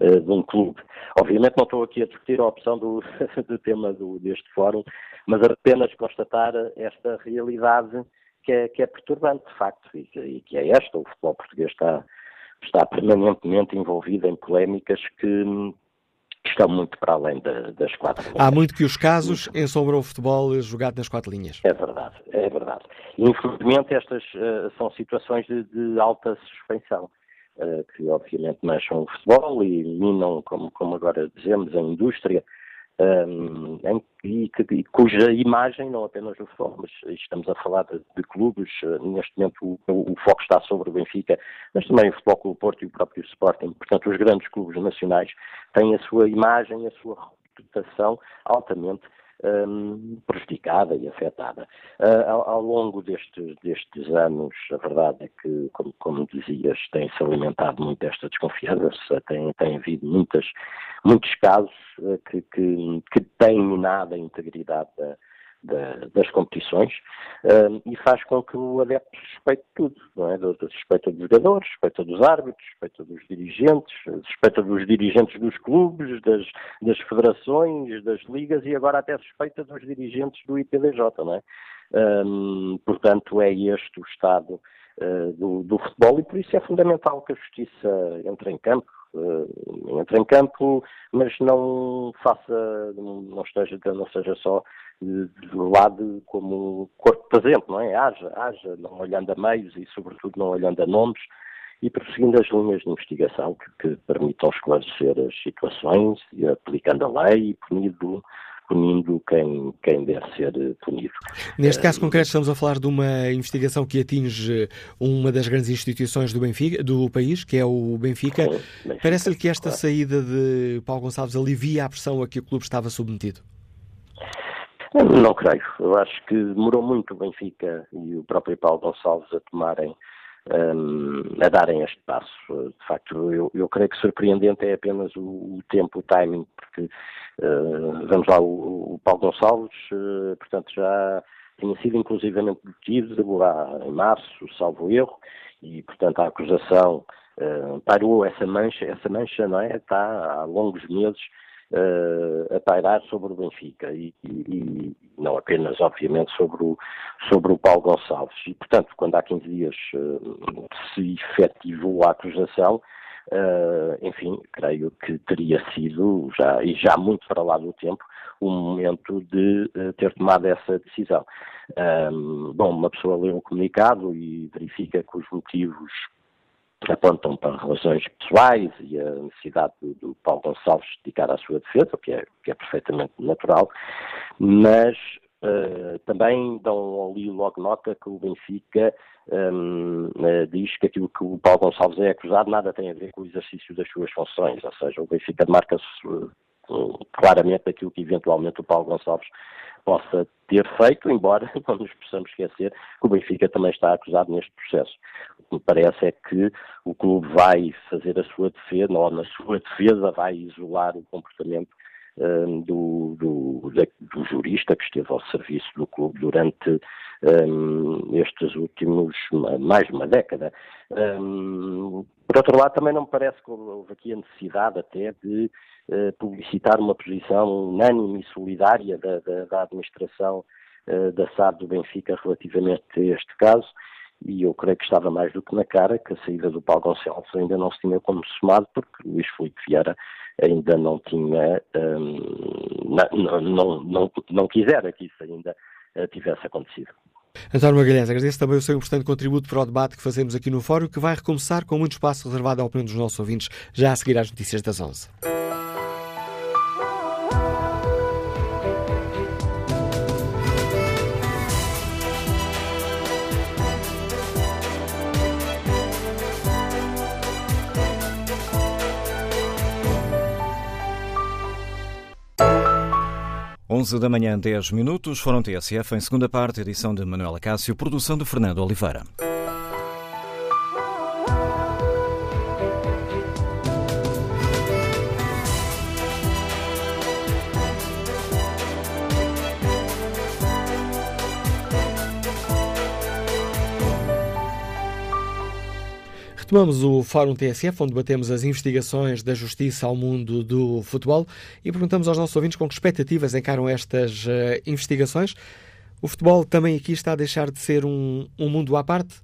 S7: uh, de um clube. Obviamente não estou aqui a discutir a opção do, do tema do, deste fórum, mas apenas constatar esta realidade que é, que é perturbante, de facto, e que, e que é esta. O futebol português está, está permanentemente envolvido em polémicas que, estão muito para além da, das quatro linhas.
S2: Há muito que os casos ensombram o futebol jogado nas quatro linhas.
S7: É verdade, é verdade. Infelizmente estas uh, são situações de, de alta suspensão. Eh, que obviamente mancham o futebol e minam, como, como agora dizemos, a indústria, um, ehm, em, e, cuja imagem, não apenas o futebol, mas estamos a falar de, de clubes, eh, neste momento o, o, foco está sobre o Benfica, mas também o Futebol Clube Porto e o próprio Sporting, portanto os grandes clubes nacionais têm a sua imagem, a sua reputação altamente um, prejudicada e afetada. Uh, ao, ao, longo destes, destes, anos, a verdade é que, como, como dizias, tem-se alimentado muito esta desconfiança, tem, tem havido muitas, muitos casos uh, que, que, que têm minado a integridade da, da, das competições e faz com que o adepto suspeite tudo, não é? Suspeita dos jogadores, suspeita dos árbitros, suspeita dos dirigentes, suspeita dos dirigentes dos clubes, das, das federações, das ligas e agora até suspeita dos dirigentes do IPDJ, não é? Um, portanto, é este o estado uh, do, do futebol e por isso é fundamental que a justiça entre em campo, uh, entre em campo, mas não faça, não esteja, não seja só do lado como corpo presente, não é? Haja, haja, não olhando a meios e, sobretudo, não olhando a nomes e perseguindo as linhas de investigação que, que permitam esclarecer as situações e aplicando a lei e punindo, punindo quem, quem deve ser punido.
S2: Neste caso concreto estamos a falar de uma investigação que atinge uma das grandes instituições do, Benfica, do país, que é o Benfica. Benfica Parece-lhe que esta claro. saída de Paulo Gonçalves alivia a pressão a que o clube estava submetido?
S7: Não creio. Eu acho que demorou muito o Benfica e o próprio Paulo Gonçalves a tomarem, um, a darem este passo. De facto, eu, eu, creio que surpreendente é apenas o, o tempo, o timing, porque, uh, vamos lá, o, o Paulo Gonçalves, uh, portanto, já tinha sido inclusivamente detido lá em março, salvo erro, e, portanto, a acusação uh, parou essa mancha, essa mancha, não é? Está há longos meses uh, a pairar sobre o Benfica e, e, e, não apenas, obviamente, sobre o, sobre o Paulo Gonçalves. E, portanto, quando há 15 dias uh, se efetivou a acusação, Uh, enfim, creio que teria sido, já, e já muito para lá do tempo, o momento de ter tomado essa decisão. bom, uma pessoa lê um comunicado e verifica que os motivos apontam para relações pessoais e a necessidade do, do Paulo Gonçalves dedicar à sua defesa, o que é, que é perfeitamente natural, mas uh, também dão ali logo nota que o Benfica um, uh, eh, diz que aquilo que o Paulo Gonçalves é acusado nada tem a ver com o exercício das suas funções, ou seja, o Benfica marca-se uh, claramente aquilo que eventualmente o Paulo Gonçalves possa ter feito, embora não nos possamos esquecer que o Benfica também está acusado neste processo. Que me parece é que o clube vai fazer a sua defesa, ou na sua defesa vai isolar o comportamento um, do, do, do, jurista que esteve ao serviço do clube durante um, estes últimos mais de uma década. Um, por outro lado, também não me parece que houve aqui a necessidade até de uh, publicitar uma posição unânime e solidária da, da, da administração uh, da SAD do Benfica relativamente a este caso e eu creio que estava mais do que na cara que a saída do Paulo Gonçalves ainda não se tinha consumado porque Luís Filipe Vieira ainda não tinha, um, não, não, não, não quisera que isso ainda uh, tivesse acontecido.
S2: António Magalhães, agradeço também o seu importante contributo para o debate que fazemos aqui no Fórum, que vai recomeçar com muito espaço reservado à opinião dos nossos ouvintes, já a seguir às notícias das 11. 11 da manhã, 10 minutos, foram TSF em segunda parte, edição de Manuela Cássio, produção de Fernando Oliveira. Retomamos o Fórum TSF, onde debatemos as investigações da justiça ao mundo do futebol e perguntamos aos nossos ouvintes com que expectativas encaram estas uh, investigações. O futebol também aqui está a deixar de ser um, um mundo à parte?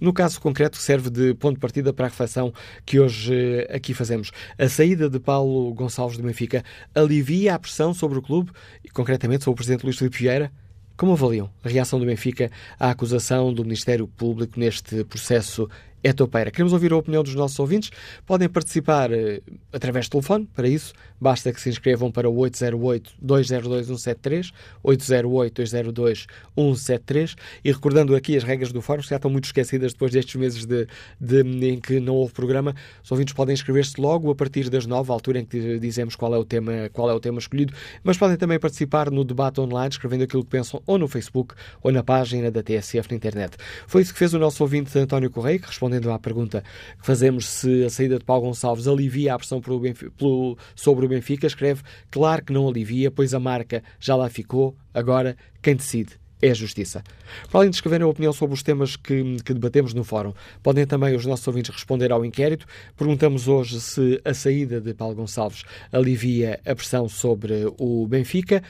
S2: No caso concreto, serve de ponto de partida para a reflexão que hoje uh, aqui fazemos. A saída de Paulo Gonçalves do Benfica alivia a pressão sobre o clube e, concretamente, sobre o presidente Luís Filipe Vieira? Como avaliam a reação do Benfica à acusação do Ministério Público neste processo é topeira. Queremos ouvir a opinião dos nossos ouvintes. Podem participar uh, através do telefone. Para isso, basta que se inscrevam para o 808-202-173, 808-202-173. E recordando aqui as regras do fórum, que já estão muito esquecidas depois destes meses de, de, em que não houve programa, os ouvintes podem inscrever-se logo a partir das nove, a altura em que dizemos qual é o tema, qual é o tema escolhido, mas podem também participar no debate online, escrevendo aquilo que pensam ou no Facebook ou na página da TSF na internet. Foi isso que fez o nosso ouvinte António Correia, que respondendo à pergunta que fazemos se a saída de Paulo Gonçalves alivia a pressão Benfica, pelo, sobre o Benfica, escreve: Claro que não alivia, pois a marca já lá ficou, agora quem decide é a Justiça. Para além de escreverem a opinião sobre os temas que, que, debatemos no fórum, podem também os nossos ouvintes responder ao inquérito. Perguntamos hoje se a saída de Paulo Gonçalves alivia a pressão sobre o Benfica.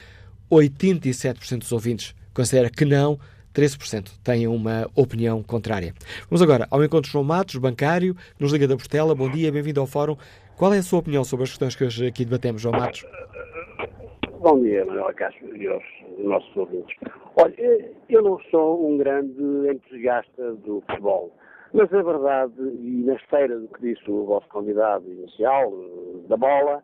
S2: 87% dos ouvintes considera que não, 13% têm uma opinião contrária. Vamos agora ao encontro de João Matos, bancário, nos liga da Portela. Bom dia, bem-vindo ao fórum. Qual é a sua opinião sobre as questões que hoje aqui debatemos, João Matos?
S8: Bom dia, Manuel Castro e aos nossos ouvintes. Olha, eu não sou um grande entusiasta do futebol, mas a verdade, e na esteira do que disse o vosso convidado inicial, da bola,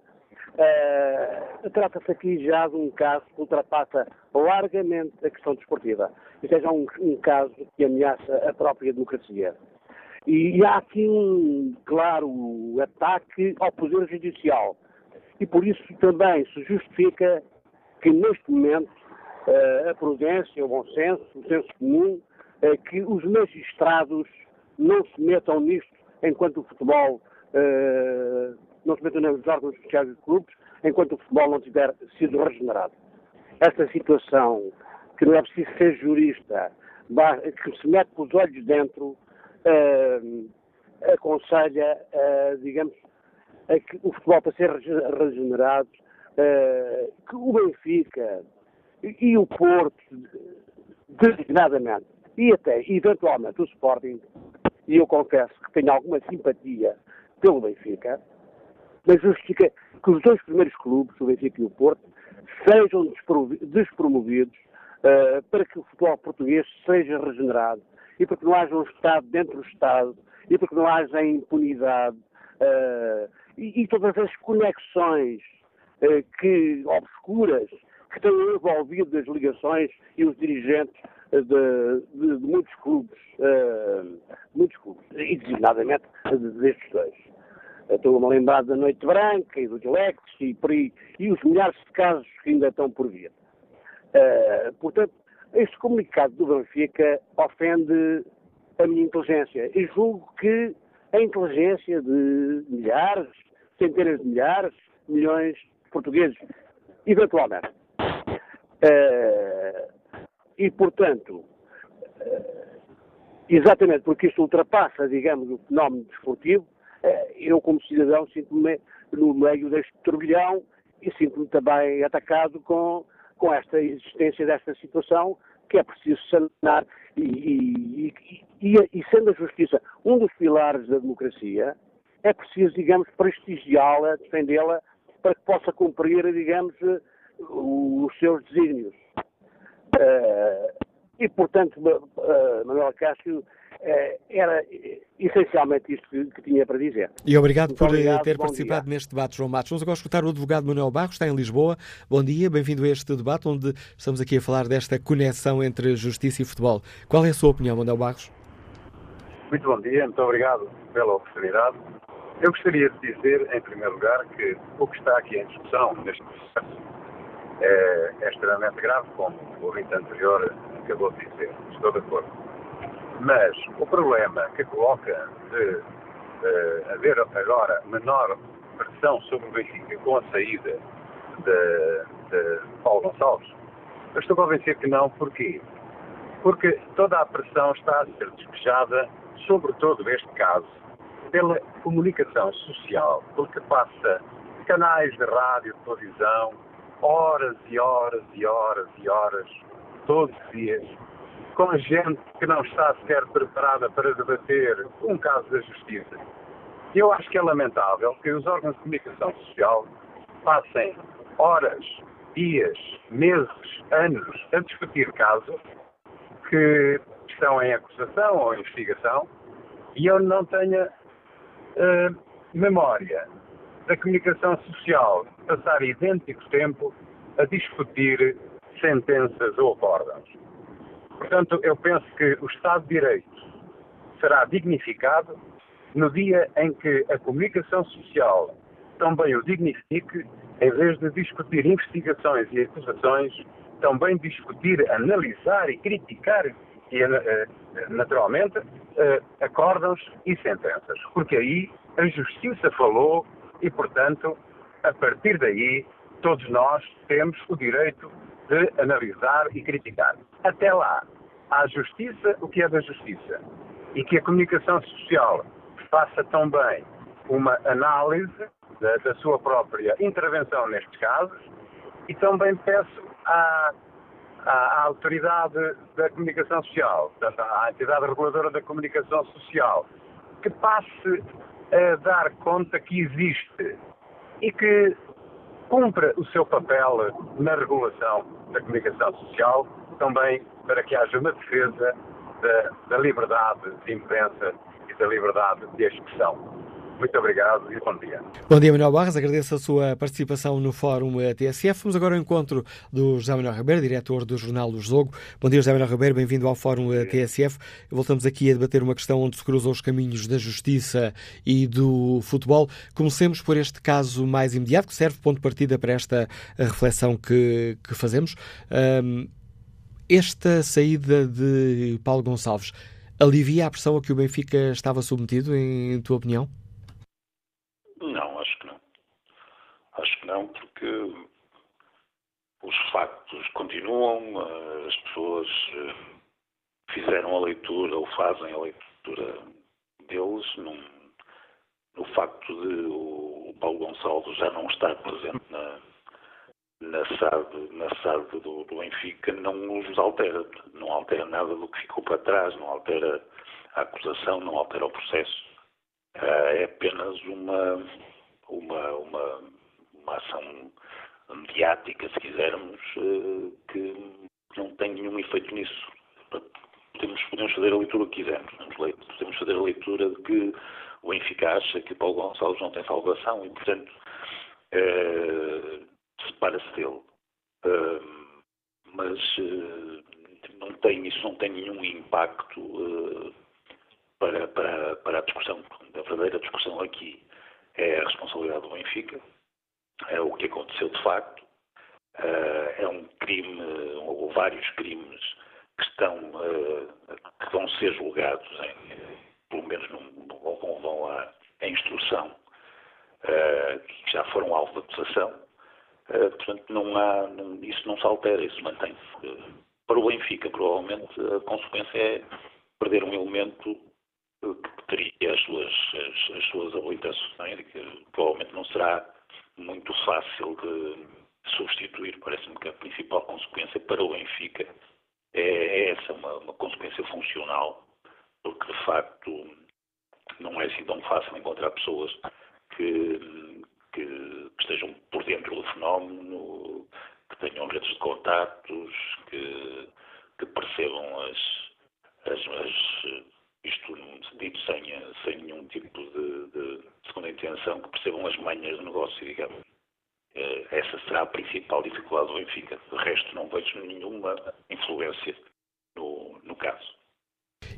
S8: uh, trata-se aqui já de um caso que ultrapassa largamente a questão desportiva. É já um, um caso que ameaça a própria democracia. E, e há aqui um claro ataque ao Poder Judicial e por isso também se justifica que neste momento uh, a prudência, o bom senso, o senso comum, uh, que os magistrados não se metam nisto enquanto o futebol uh, não se metam nos órgãos sociais dos clubes, enquanto o futebol não tiver sido regenerado. Esta situação, que não é preciso ser jurista, que se mete com os olhos dentro, aconselha, digamos, a que o futebol para ser regenerado, uh, que o Benfica e, e o Porto, designadamente, e até eventualmente o Sporting, e eu confesso que tenho alguma simpatia pelo Benfica, mas justifica que os dois primeiros clubes, o Benfica e o Porto, sejam despromovidos uh, para que o futebol português seja regenerado e para que não haja um Estado dentro do Estado e para que não haja impunidade uh, e, e, todas as conexões uh, que, obscuras que têm envolvido as ligações e os dirigentes de, de, de, muitos clubes, muitos clubes, e designadamente destes dois. Estou-me a lembrar da Noite Branca e do Dilex e e os milhares de casos que ainda estão por vir. Portanto, este comunicado do Benfica ofende a minha inteligência e julgo que a inteligência de milhares, centenas de milhares, milhões de portugueses, eventualmente. Uh, e, portanto, uh, exatamente porque isto ultrapassa, digamos, o fenómeno desportivo, uh, eu, como cidadão, sinto-me no meio deste turbilhão e sinto-me também atacado com, com esta existência desta situação que é preciso sanar e, e, e, e, sendo a justiça um dos pilares da democracia, é preciso, digamos, prestigiá-la, defendê-la, para que possa cumprir, digamos, os seus desígnios. Uh, e, portanto, uh, Manuel Cássio era essencialmente isto que, que, tinha para dizer.
S2: E obrigado Muito por obrigado, ter participado dia. neste debate, João Matos. Vamos agora escutar o advogado Manuel Barros, está em Lisboa. Bom dia, bem-vindo a este debate onde estamos aqui a falar desta conexão entre justiça e futebol. Qual é a sua opinião, Manuel Barros?
S9: Muito bom dia, muito obrigado pela oportunidade. Eu gostaria de dizer, em primeiro lugar, que o que está aqui em discussão neste processo é, é extremamente grave, como o ouvinte anterior acabou de dizer. Estou de acordo. Mas o problema que coloca de uh, haver agora menor pressão sobre o Benfica com a saída de, de Paulo Gonçalves, eu estou convencido que não. Porquê? Porque toda a pressão está a ser despejada, sobretudo neste caso, pela comunicação social, porque passa canais de rádio, de televisão, horas e horas e horas e horas, todos os dias, com gente que não está sequer preparada para debater um caso da justiça. Eu acho que é lamentável que os órgãos de comunicação social passem horas, dias, meses, anos a discutir casos que estão em acusação ou investigação E eu não tenho uh, memória da comunicação social passar idêntico tempo a discutir sentenças ou acórdãos. Portanto, eu penso que o Estado de Direito será dignificado no dia em que a comunicação social também o dignifique, em vez de discutir investigações e acusações, também discutir, analisar e criticar, e, eh, naturalmente, eh, acórdãos e sentenças. Porque aí a Justiça falou e, portanto, a partir daí, todos nós temos o direito de analisar e criticar. Até lá, à Justiça o que é da Justiça. E que a comunicação social faça também uma análise da, da sua própria intervenção nestes casos e também peço à, à, à, autoridade da comunicação social, portanto, à entidade reguladora da comunicação social, que passe a dar conta que existe e que cumpra o seu papel na regulação da comunicação social, também para que haja uma defesa da, da liberdade de imprensa e da liberdade de expressão. Muito obrigado e bom dia.
S2: Bom dia, Manuel Barras. Agradeço a sua participação no Fórum TSF. Vamos agora ao encontro do José Manuel Ribeiro, diretor do Jornal do Jogo. Bom dia, José Manuel Ribeiro. Bem-vindo ao Fórum TSF. Voltamos aqui a debater uma questão onde se cruzam os caminhos da justiça e do futebol. Comecemos por este caso mais imediato, que serve de ponto de partida para esta reflexão que, que fazemos. Um, esta saída de Paulo Gonçalves alivia a pressão a que o Benfica estava submetido, em, em tua opinião?
S10: Acho que não, porque os factos continuam, as pessoas eh, fizeram a leitura ou fazem a leitura deles num, no facto de o Paulo Gonçalves já não estar presente na, na SAD, na SAD do, do Benfica não os altera, não altera nada do que ficou para trás, não altera a acusação, não altera o processo. Eh, é apenas uma, uma, uma uma ação mediática, se quisermos, eh, que não tem nenhum efeito nisso. Podemos, podemos fazer a leitura que quisermos. Podemos fazer a leitura de que o Benfica acha que Paulo Gonçalves não tem salvação e, portanto, eh, separa-se dele. Eh, mas não tem, isso não tem nenhum impacto para, para, para a discussão. A verdadeira discussão aqui é a responsabilidade do Benfica, o que aconteceu de facto. Uh, é um crime, ou vários crimes, que estão, uh, que vão ser julgados, em, pelo menos num, vão, vão à, à instrução, que já foram alvo de acusação. portanto, não há, isso não se altera, isso mantém-se. para o Benfica, provavelmente, a consequência é perder um elemento que teria as suas, as, as suas habilitações, que provavelmente não será muito fácil de substituir. Parece-me que a principal consequência para o Benfica é, é essa, uma, uma consequência funcional, porque de facto não é assim tão fácil encontrar pessoas que, que, que, estejam por dentro do fenómeno, que tenham redes de contatos, que, que percebam as, as, as isto dito sem, sem nenhum tipo de, de, segunda intenção, que percebam as manhas do negócio, digamos. Eh, essa será a principal dificuldade do Benfica. De resto, não vejo nenhuma influência no, no caso.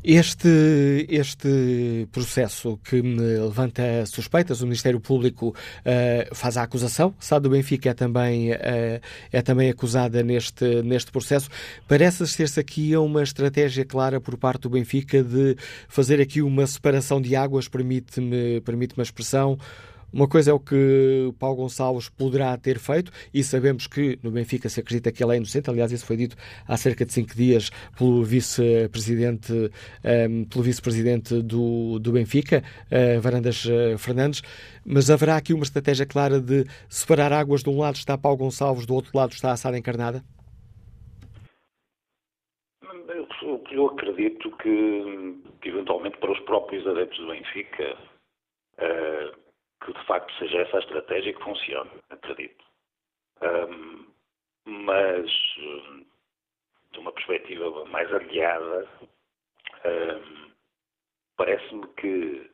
S2: Este, este processo que levanta suspeitas, o Ministério Público uh, faz a acusação, Sá do Benfica é também, uh, é também acusada neste, neste processo. Parece ser-se aqui uma estratégia clara por parte do Benfica de fazer aqui uma separação de águas, permite-me permite a expressão, uma coisa é o que Paulo Gonçalves poderá ter feito, e sabemos que no Benfica se acredita que ele é inocente. Aliás, isso foi dito há cerca de cinco dias pelo vice-presidente um, ehm, pelo vice-presidente do, do Benfica, uh, Varandas uh, Fernandes. Mas haverá aqui uma estratégia clara de separar águas. De um lado está Paulo Gonçalves, do outro lado está a Sara Encarnada?
S10: Eu, eu acredito que, que, eventualmente, para os próprios adeptos do Benfica. Uh, que de facto seja essa a estratégia que funcione, acredito. Um, mas, de uma perspectiva mais aliada, um, parece-me que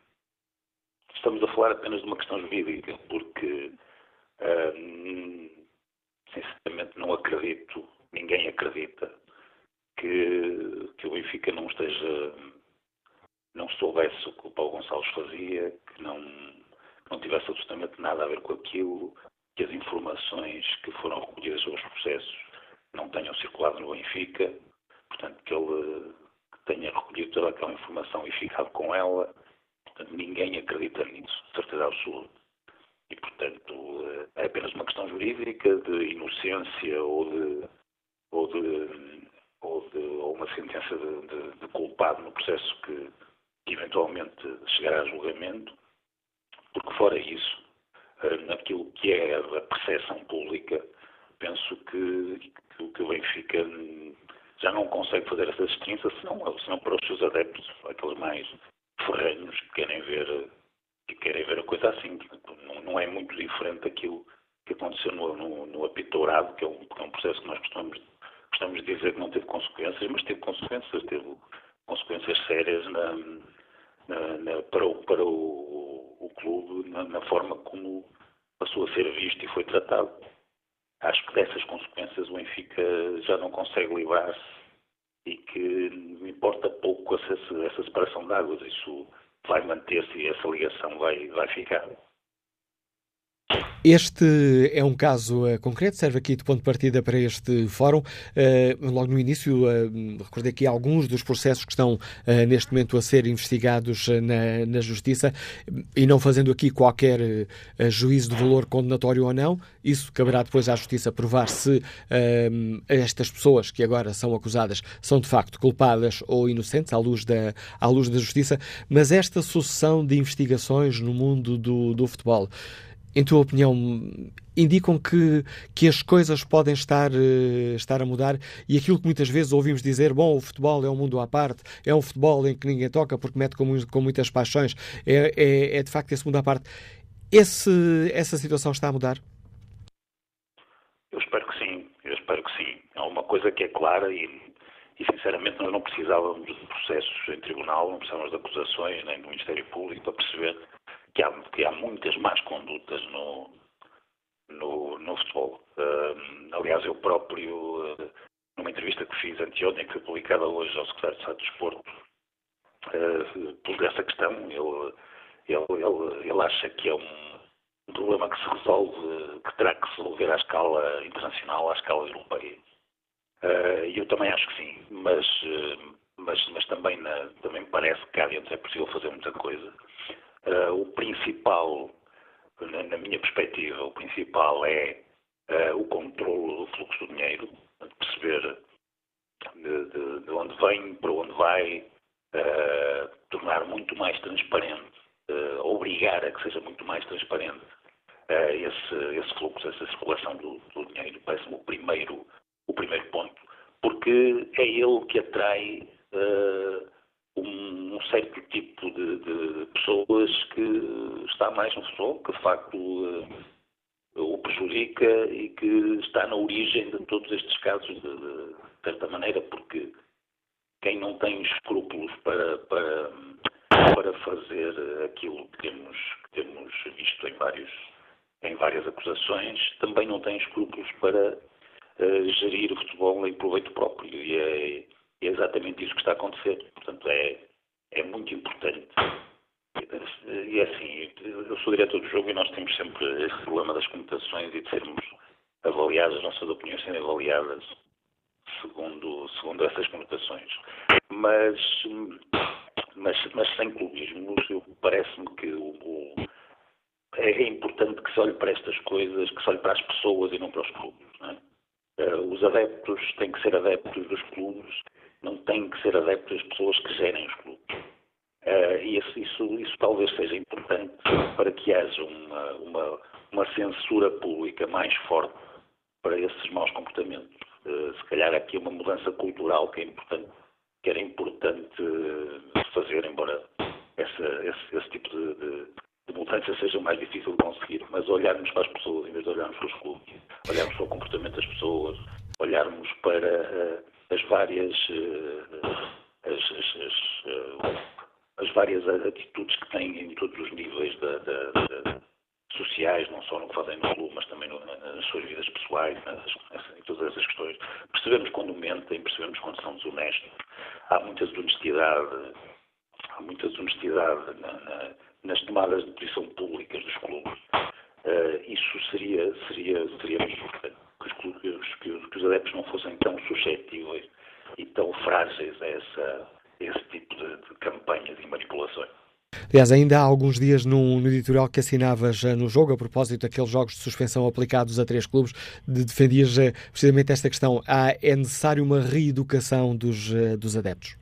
S10: estamos a falar apenas de uma questão jurídica, porque hum, sinceramente não acredito, ninguém acredita que, que o Benfica não esteja, não soubesse o que o Paulo Gonçalves fazia, que não, não tivesse absolutamente nada a ver com aquilo, que as informações que foram recolhidas sobre os processos não tenham circulado no Benfica, portanto que ele tenha recolhido toda aquela informação e ficado com ela, portanto ninguém acredita nisso, certeza absoluta. E, portanto, é apenas uma questão jurídica de inocência ou de, ou de, ou de ou uma sentença de, de, de, culpado no processo que, que eventualmente chegará a julgamento, porque fora isso, eh, naquilo que é a percepção pública, penso que, que, o Benfica já não consegue fazer essa distinção, senão, senão para os seus adeptos, aqueles mais ferrenhos que querem ver que querem ver a coisa assim. Não, não é muito diferente daquilo que aconteceu no, no, no apito dourado, que é, um, que é um processo que nós costumamos, costumamos dizer que não teve consequências, mas teve consequências, teve consequências sérias na, na, na, para, o, para o, o clube, na, na, forma como passou a ser visto e foi tratado. Acho que dessas consequências o Benfica já não consegue livrar-se e que importa pouco essa, essa separação de águas. Isso vai manter-se e essa ligação vai, vai ficar.
S2: Este é um caso uh, concreto, serve aqui de ponto de partida para este fórum. Uh, logo no início, uh, recordei aqui alguns dos processos que estão neste momento a ser investigados na, na, Justiça e não fazendo aqui qualquer juízo de valor condenatório ou não. Isso caberá depois à Justiça provar se estas pessoas que agora são acusadas são de facto culpadas ou inocentes à luz da, à luz da Justiça. Mas esta sucessão de investigações no mundo do, do futebol em tua opinião, indicam que, que as coisas podem estar, uh, estar a mudar e aquilo que muitas vezes ouvimos dizer, bom, o futebol é um mundo à parte, é um futebol em que ninguém toca porque mete com, com muitas paixões, é, é, é, de facto esse mundo à parte. Esse, essa situação está a mudar?
S10: Eu espero que sim, eu espero que sim. Há uma coisa que é clara e, e sinceramente nós não precisávamos de processos em tribunal, não precisávamos de acusações nem do Ministério Público para perceber que há, que há muitas más condutas no, no, no futebol. Uh, aliás, eu próprio, uh, numa entrevista que fiz anteontem, que foi publicada hoje ao secretário de Estado do Desporto, uh, pus essa questão. Ele, ele, ele, ele acha que é um, problema que se resolve, que terá que se resolver à escala internacional, à escala europeia. E eu também acho que sim, mas, mas, mas também, na, também parece que cá dentro é possível fazer muita coisa. Uh, o principal, na, na, minha perspectiva, o principal é uh, o controle do fluxo do dinheiro, perceber de, de, de, onde vem, para onde vai, uh, tornar muito mais transparente, obrigar a que seja muito mais transparente esse, esse, fluxo, essa circulação do, do dinheiro, parece-me o primeiro, o primeiro ponto, porque é ele que atrai um, um certo tipo de, de, pessoas que está mais no futebol, que de facto uh, o prejudica e que está na origem de todos estes casos de, de, certa maneira, porque quem não tem escrúpulos para, para, para fazer aquilo que temos, que temos visto em, vários, em várias acusações, também não tem escrúpulos para uh, gerir o futebol em proveito próprio. E é, é exatamente isso que está a acontecer. Portanto, é, é muito importante. E é assim, eu sou diretor do jogo e nós temos sempre esse problema das conotações e de sermos avaliadas, as nossas opiniões serem avaliadas segundo, segundo essas conotações. Mas, mas, mas sem clubismos, parece-me que o, o, é, importante que se olhe para estas coisas, que se olhe para as pessoas e não para os clubes. É? Uh, os adeptos têm que ser adeptos dos clubes não têm que ser adeptos as pessoas que gerem os clubes. Uh, e isso, isso, isso, talvez seja importante para que haja uma, uma, uma, censura pública mais forte para esses maus comportamentos. Uh, se calhar aqui uma mudança cultural que é importante, que era importante uh, fazer, embora essa, esse, esse, tipo de, de, de, mudança seja mais difícil de conseguir, mas olharmos para as pessoas em vez de olharmos para os clubes, olharmos para o comportamento das pessoas, olharmos para as várias, eh, as, as, as, as várias atitudes que têm em todos os níveis da, da, da, sociais, não só no que fazem no clube, mas também no, nas suas vidas pessoais, nas, em todas essas questões. Percebemos quando mentem, percebemos quando são desonestos. Há muita desonestidade, há muita desonestidade na, na, nas tomadas de posição públicas dos clubes. Uh, isso seria, seria, seria muito importante. Que os, clubes, que, que os adeptos não fossem tão suscetíveis e tão frágeis a essa, esse tipo de, de campanhas e manipulações.
S2: Aliás, ainda há alguns dias no, no editorial que assinavas no jogo, a propósito daqueles jogos de suspensão aplicados a três clubes, de, defendias eh, precisamente esta questão. Há, é necessário uma reeducação dos, eh, dos adeptos?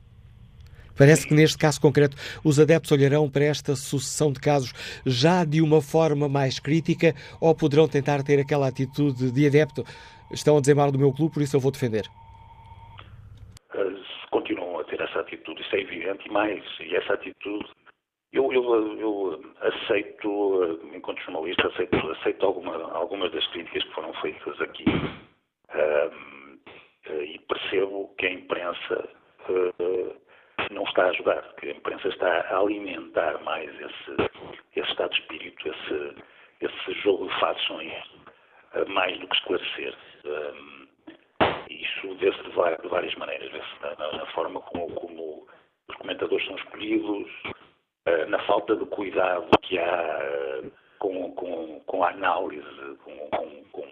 S2: Parece que neste caso concreto os adeptos olharão para esta sucessão de casos já de uma forma mais crítica ou poderão tentar ter aquela atitude de adepto. Estão a mal do meu clube, por isso eu vou defender.
S10: Continuam a ter essa atitude, isso é evidente, e mais, e essa atitude eu, eu, eu, aceito, enquanto jornalista, aceito, aceito alguma, algumas das críticas que foram feitas aqui um, e percebo que a imprensa uh, não está a ajudar, que a imprensa está a alimentar mais esse, esse estado de espírito, esse, esse jogo de fações, uh, mais do que esclarecer. Isso vê-se de, várias maneiras, vê-se na, na, forma como, como os comentadores são escolhidos, eh, na falta de cuidado que há eh, com, com, com a análise, com, com,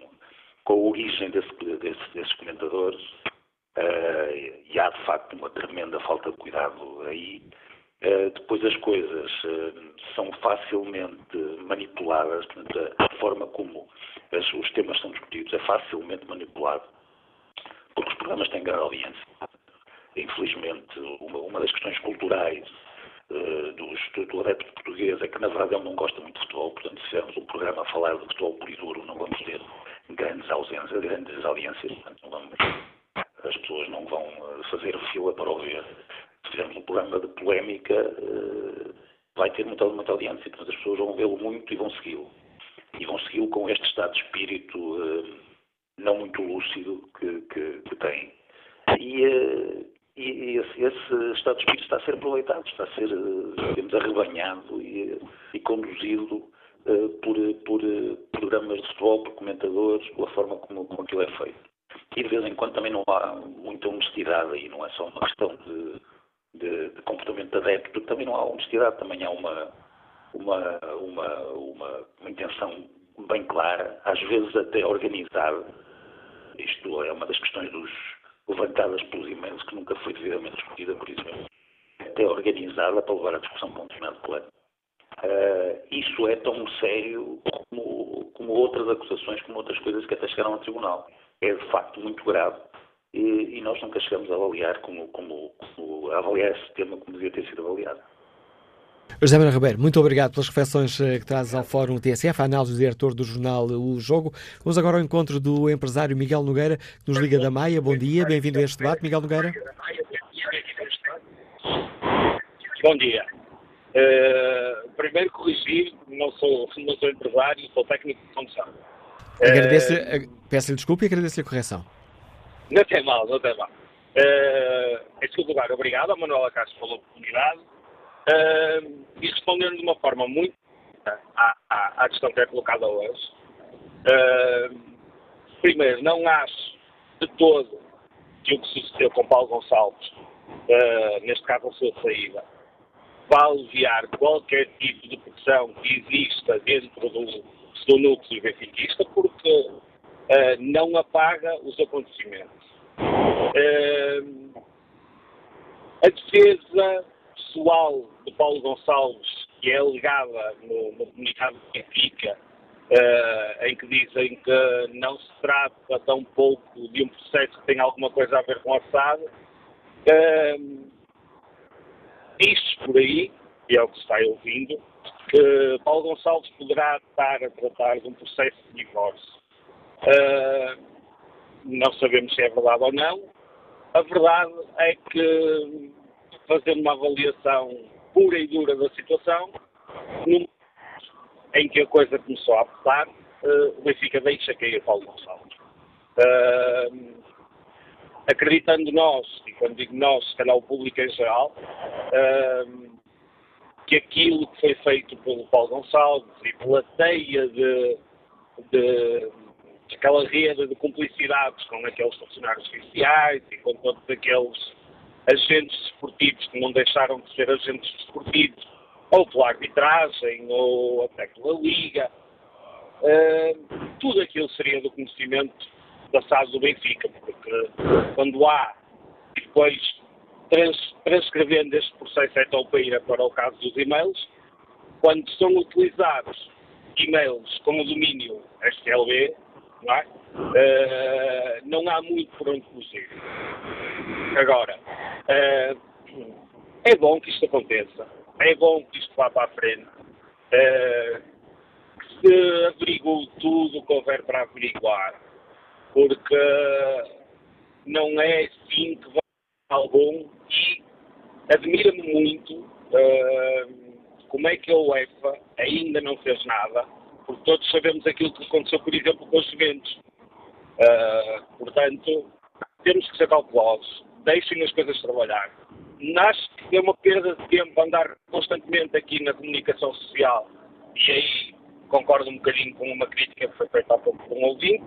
S10: com, a origem desse, desse, desses comentadores, uh, e há de facto uma tremenda falta de cuidado aí. Uh, depois as coisas uh, são facilmente manipuladas, portanto, a, forma como os temas são discutidos é facilmente manipulado, porque os programas têm grande audiência. Infelizmente, uma, uma das questões culturais uh, do, do adepto português é que, na verdade, ele não gosta muito de futebol, portanto, se fizermos um programa a falar de futebol puro e duro, não vamos ter grandes ausências, grandes audiências, portanto, não vamos, as pessoas não vão eh, fazer fila para o fizermos um programa de polémica, uh, vai ter muita, muita audiência, portanto, as pessoas vão vê-lo muito e vão segui-lo. E vão segui-lo com este estado de espírito uh, não muito lúcido que, que, que tem. E, uh, e esse, esse, estado de espírito está a ser aproveitado, está a ser, digamos, arrebanhado e, e conduzido por, por programas de futebol, por comentadores, pela forma como, como aquilo é feito. E de vez em quando também não há muita honestidade aí, não é só uma questão de, de, de comportamento adepto, também não há honestidade, também há uma, uma, uma, uma, uma intenção bem clara, às vezes até organizada. Isto é uma das questões dos levantadas pelos imensos, que nunca foi devidamente discutida, por isso mesmo, até organizada para levar a discussão para um determinado plano. Uh, isso é tão sério como, como, outras acusações, como outras coisas que até chegaram ao tribunal. É de facto muito grave e, e nós nunca chegamos a avaliar como, como, como a avaliar esse tema como devia ter sido avaliado.
S2: José Manuel Ribeiro, muito obrigado pelas reflexões eh, que trazes ao Fórum TSF, a análise do diretor do jornal O Jogo. Vamos agora ao encontro do empresário Miguel Nogueira, que nos liga da Maia. Bom dia, bem-vindo a este debate, Miguel Nogueira.
S11: Bom dia. Uh, primeiro corrigir, não sou, não sou empresário, sou técnico de condução.
S2: Agradeço, uh, peço-lhe desculpa e agradeço-lhe a correção.
S11: Não tem mal, não tem mal. Uh, em segundo lugar, obrigado a Manuela Castro pela oportunidade. Uh, e respondendo de uma forma muito à, à, à questão que é colocada hoje, uh, primeiro, não acho de todo que o que sucedeu com Paulo Gonçalves, uh, neste caso a sua saída, vá aliviar qualquer tipo de pressão que exista dentro do, do núcleo benfiquista, porque não apaga os acontecimentos. A defesa pessoal de Paulo Gonçalves, que é alegada no, comunicado de Benfica, uh, em que dizem que não se trata tão pouco de um processo que tem alguma coisa a ver com a SAD, uh, diz por aí, e é o que se está ouvindo, que Paulo Gonçalves poderá estar a tratar de um processo de divórcio. Uh, não sabemos se é verdade ou não. A verdade é que fazendo uma avaliação pura e dura da situação, no em que a coisa começou a apertar, uh, o Benfica deixa cair Paulo Gonçalves. Uh, acreditando nós, e quando digo nós, se calhar o público em geral, uh, que aquilo que foi feito pelo Paulo Gonçalves e pela teia de, de aquela rede de cumplicidades com aqueles funcionários oficiais e com todos aqueles agentes desportivos que não deixaram de ser agentes desportivos, ou pela arbitragem, ou até pela Liga. Uh, tudo aquilo seria do conhecimento da SAD do Benfica, porque quando há, e depois trans, transcrevendo este processo etopeira para o caso dos e-mails, quando são utilizados e-mails com o domínio STLB, não, é? Uh, não há muito por onde fugir. Agora, uh, é bom que isto aconteça, é bom que isto vá para a frente, uh, que se averigue tudo o que houver para averiguar, porque não é assim que vai algum e admira-me muito como é que a UEFA ainda não fez nada porque todos sabemos aquilo que aconteceu, por exemplo, com os Juventus. Uh, portanto, temos que ser cautelosos, deixem as coisas trabalhar. Acho que é uma perda de tempo andar constantemente aqui na comunicação social, e aí concordo um bocadinho com uma crítica que foi feita há pouco por um ouvinte,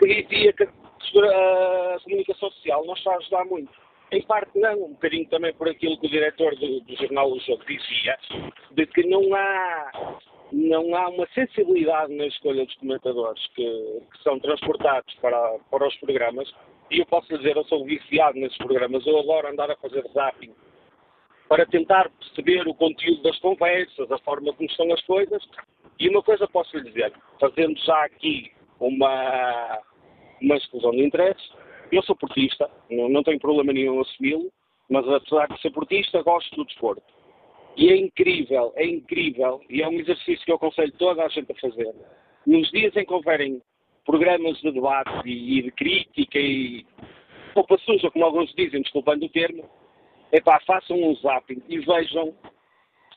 S11: dizia que a comunicação social não está a ajudar muito. Em parte não, um bocadinho também por aquilo que o diretor do, do jornal O Jogo dizia, de que não há não há uma sensibilidade na escolha dos comentadores que, que são transportados para, para os programas. E eu posso dizer, eu sou viciado nesses programas, eu adoro andar a fazer zapping para tentar perceber o conteúdo das conversas, a forma como estão as coisas. E uma coisa posso lhe dizer, fazendo já aqui uma, uma exclusão de interesse, eu sou portista, não, não tenho problema nenhum assumi-lo, mas apesar de ser portista, gosto do desporto. E é incrível, é incrível, e é um exercício que eu aconselho toda a gente a fazer. Nos dias em que houverem programas de debate e, e de crítica e roupa suja, como alguns dizem, desculpando o termo, epá, façam um zapping e vejam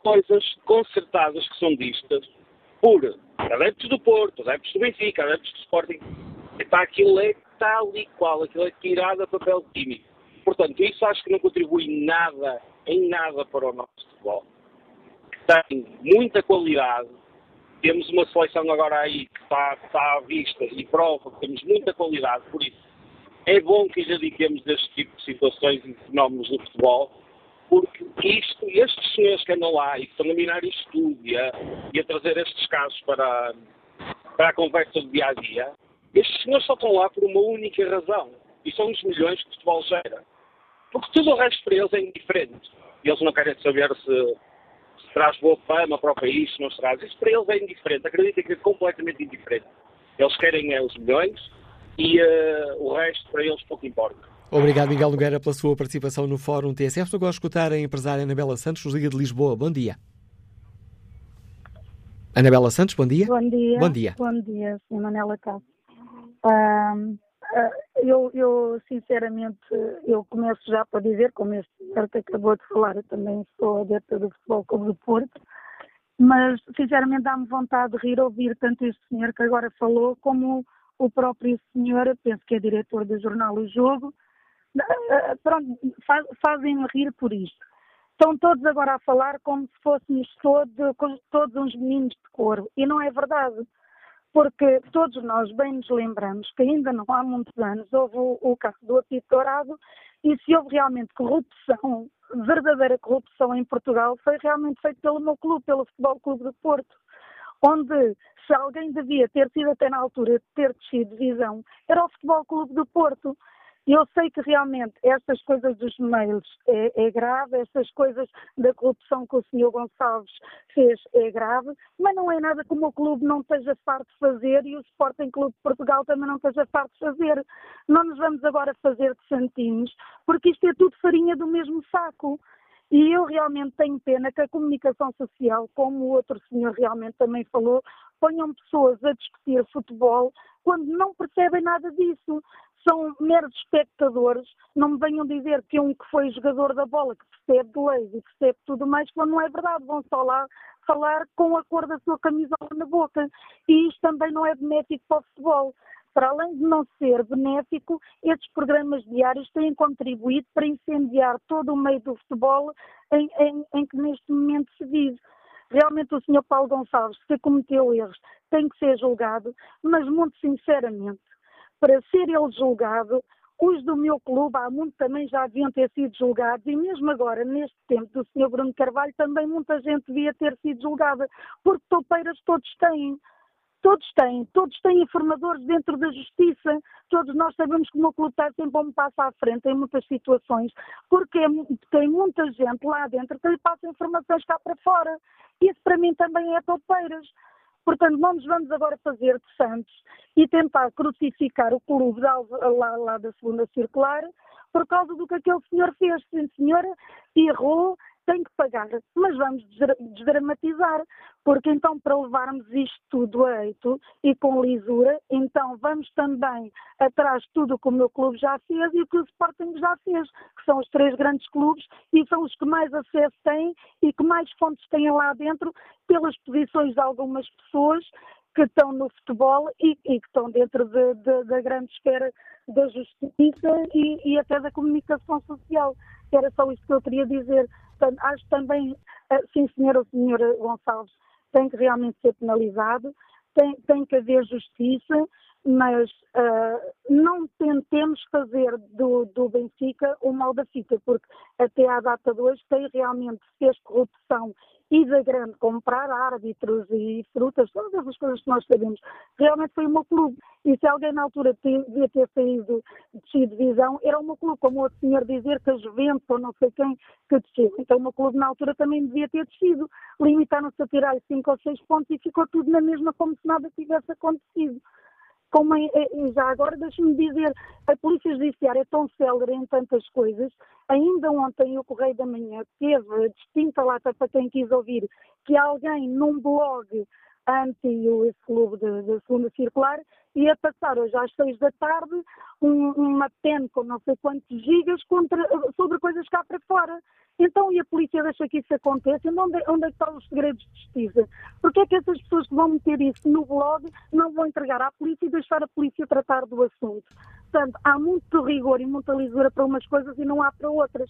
S11: coisas concertadas que são distas por adeptos do Porto, adeptos do Benfica, adeptos do Sporting. Epá, aquilo é tal e qual, aquilo é tirado a papel químico. Portanto, isso acho que não contribui nada, em nada para o nosso futebol tem muita qualidade. Temos uma seleção agora aí que está, está à vista e prova que temos muita qualidade, por isso é bom que lhe dediquemos deste tipo de situações e fenómenos do futebol, porque isto, estes senhores que andam lá e que estão a minar isto tudo e a, e a trazer estes casos para, para a conversa do dia a dia, estes senhores só estão lá por uma única razão, e são os milhões que o futebol gera. Porque tudo o resto para eles é indiferente. E eles não querem saber se traz boa fama para o país, se não traz. Isso para eles é indiferente, acreditem que é completamente indiferente. Eles querem é os milhões e uh, o resto para eles pouco importa.
S2: Obrigado, Miguel Nogueira, pela sua participação no Fórum TSF. Estou agora a escutar a empresária Anabela Santos, nos Liga de Lisboa. Bom dia. Anabela Santos, bom dia.
S12: Bom dia.
S2: Bom dia.
S12: Bom dia, Sr. Manela Cássio. Um, eu, eu, sinceramente, eu começo já para dizer, como este que acabou de falar, eu também sou adepta do Futebol Clube do Porto, mas sinceramente dá-me vontade de rir ouvir tanto este senhor que agora falou, como o próprio senhor, penso que é diretor do jornal O Jogo, ah, ah, pronto, faz, fazem-me rir por isto. Estão todos agora a falar como se fôssemos todos, todos uns meninos de cor, e não é verdade porque todos nós bem nos lembramos que ainda não há muitos anos houve o, o caso do apito dourado e se houve realmente corrupção, verdadeira corrupção em Portugal, foi realmente feito pelo meu clube, pelo Futebol Clube do Porto, onde se alguém devia ter sido até na altura de ter descido divisão, era o Futebol Clube do Porto. Eu sei que realmente estas coisas dos mails é, é, grave, estas coisas da corrupção que o Sr. Gonçalves fez é grave, mas não é nada como o clube não esteja farto de fazer e o Sporting Clube de Portugal também não esteja farto de fazer. Não nos vamos agora fazer de santinhos, porque isto é tudo farinha do mesmo saco. E eu realmente tenho pena que a comunicação social, como o outro senhor realmente também falou, ponham pessoas a discutir futebol quando não percebem nada disso são meros espectadores, não me venham dizer que um que foi jogador da bola, que percebe de leis e percebe tudo mais, não é verdade, vão só lá falar com a cor da sua camisola na boca. E isto também não é benéfico para o futebol. para além de não ser benéfico, estes programas diários têm contribuído para incendiar todo o meio do futebol em, em, em que neste momento se vive. Realmente o Sr. Paulo Gonçalves, que cometeu erros, tem que ser julgado, mas muito sinceramente, para ser ele julgado, os do meu clube há muito também já deviam ter sido julgados e mesmo agora, neste tempo do Sr. Bruno Carvalho, também muita gente devia ter sido julgada, porque topeiras todos têm. Todos têm, todos têm informadores dentro da justiça, todos nós sabemos que o meu clube está sempre um passo à frente em muitas situações, porque tem muita gente lá dentro que lhe passa informações cá para fora. Isso para mim também é topeiras. Portanto, não nos vamos agora fazer de santos e tentar crucificar o clube lá, lá, lá da segunda circular por causa do que aquele senhor fez. Sim, senhora, errou, tem que pagar, mas vamos desdramatizar, porque então para levarmos isto tudo a eito e com lisura, então vamos também atrás de tudo o que o meu clube já fez e o que o Sporting já fez, que são os três grandes clubes e são os que mais acesso têm e que mais fontes têm lá dentro pelas posições de algumas pessoas que estão no futebol e, e que estão dentro de, de, da grande esfera da justiça e, e até da comunicação social. Era só isso que eu queria dizer. Portanto, acho também, eh, sim senhora, o senhor Gonçalves tem que realmente ser penalizado, tem, tem que haver justiça, mas uh, não tentemos fazer do, do Benfica o mal da fita, porque até à data de hoje tem realmente fez corrupção e da grande comprar árbitros e frutas, todas essas coisas que nós sabemos. Realmente foi o meu clube. E se alguém na altura devia ter saído de divisão, era o meu clube, como o outro senhor dizer que a Juventus ou não sei quem que desceu. Então o meu clube na altura também devia ter descido. Limitaram-se a tirar cinco ou seis pontos e ficou tudo na mesma como se nada tivesse acontecido como é, é, já agora deixe-me dizer, a Polícia Judiciária é tão célere em tantas coisas, ainda ontem o Correio da Manhã teve distinta lata para quem quis ouvir que alguém num blog anti esse clube da segunda circular ia passar hoje às seis da tarde um, uma pen com não sei quantos gigas contra, sobre coisas cá para fora. Então, e a polícia deixa que isso aconteça? Onde, onde é que estão os segredos de justiça? Porque é que essas pessoas que vão meter isso no blog não vão entregar à polícia e deixar a polícia tratar do assunto? Portanto, há muito rigor e muita lisura para umas coisas e não há para outras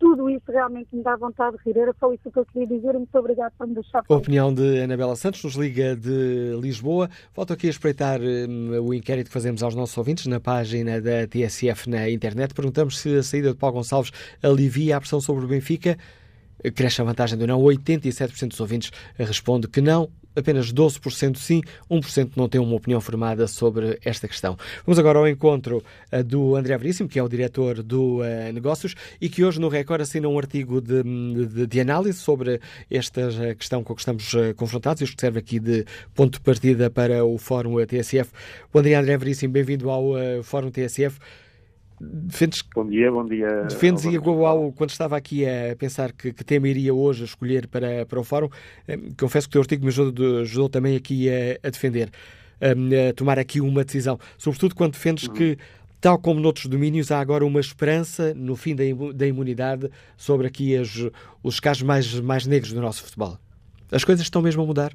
S12: tudo isso realmente me dá vontade de rir. Era só isso que eu queria dizer. Muito obrigado por me deixar.
S2: A opinião de Anabela Santos, nos liga de Lisboa. Volto aqui a espreitar um, o inquérito que fazemos aos nossos ouvintes na página da TSF na internet. Perguntamos se a saída de Paulo Gonçalves alivia a pressão sobre o Benfica. Cresce a vantagem do não. 87% dos ouvintes responde que não apenas 12% sim, 1% não tem uma opinião formada sobre esta questão. Vamos agora ao encontro uh, do André Veríssimo, que é o diretor do uh, Negócios e que hoje no Record assina um artigo de, de, de análise sobre esta uh, questão com que estamos confrontados. Isto serve aqui de ponto de partida para o Fórum TSF. Dia, André Veríssimo, bem-vindo ao Fórum TSF.
S13: Defendes, bom dia, bom dia.
S2: Defendes e igual quando estava aqui a pensar que, que tema iria hoje escolher para, para o fórum, eh, confesso que o teu artigo me ajudou, ajudou também aqui a, a defender, a, a, tomar aqui uma decisão. Sobretudo quando defendes uhum. que, tal como noutros domínios, há agora uma esperança no fim da, da imunidade sobre aqui as, os casos mais, mais negros do nosso futebol. As coisas estão mesmo a mudar?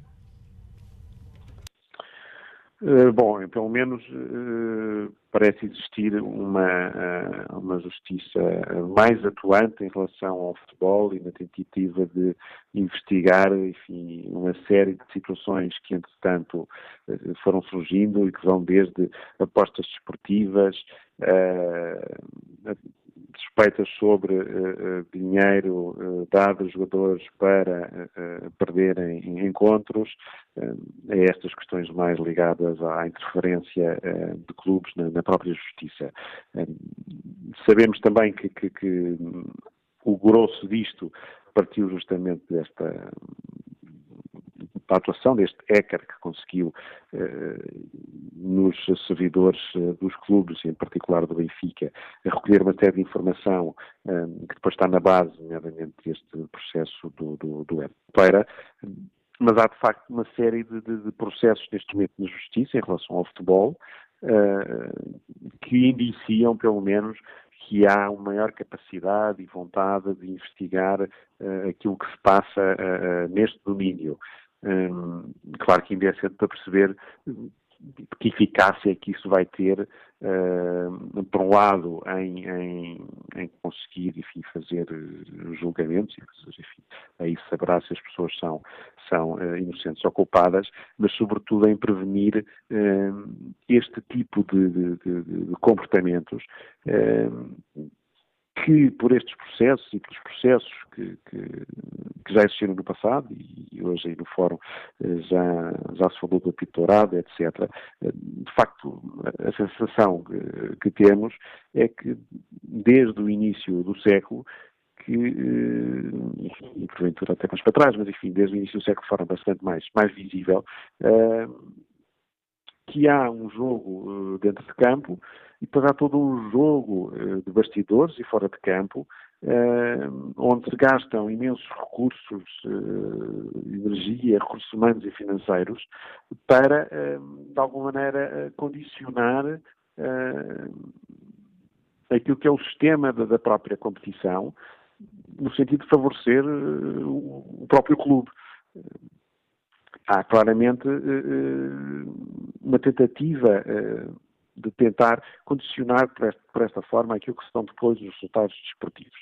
S13: Uh, bom, pelo menos uh, parece existir uma, uh, uma justiça mais atuante em relação ao futebol e na tentativa de investigar, enfim, uma série de situações que, entretanto, foram surgindo e que vão desde apostas desportivas, suspeitas sobre uh, dinheiro uh, dado a jogadores para uh, perderem encontros, a estas questões mais ligadas à interferência de clubes na, na, própria justiça. sabemos também que, que, que o grosso disto partiu justamente desta a atuação deste hacker que conseguiu eh, nos servidores eh, dos clubes, em particular do Benfica, recolher uma série de informação eh, que depois está na base, nomeadamente, deste processo do, do, do mas há de facto uma série de, de, de, processos neste momento na justiça em relação ao futebol que indiciam, pelo menos, que há uma maior capacidade e vontade de investigar uh, aquilo que se passa uh, neste domínio. Hum, claro que ainda é cedo para perceber
S6: que eficácia é que isso vai ter, uh, por um lado, em, em, em, conseguir, enfim, fazer julgamentos, enfim, aí saberá se as pessoas são, são inocentes ou culpadas, mas sobretudo em prevenir este tipo de, de, de, de comportamentos que por estes processos e pelos processos que, que, que, já existiram no passado e hoje aí no fórum eh, já, já se falou do apito etc. Eh, de facto, a sensação que, que, temos é que desde o início do século que, eh, e porventura até mais para trás, mas enfim, desde o início do século de forma bastante mais, mais visível, que há um jogo dentro de campo e depois há todo um jogo uh, de bastidores e fora de campo, uh, onde se gastam imensos recursos, uh, energia, recursos humanos e financeiros, para, de alguma maneira, condicionar aquilo que é o sistema da própria competição, no sentido de favorecer o próprio clube. Há claramente uma tentativa de tentar condicionar por esta, por esta forma aquilo que se dão depois os resultados desportivos.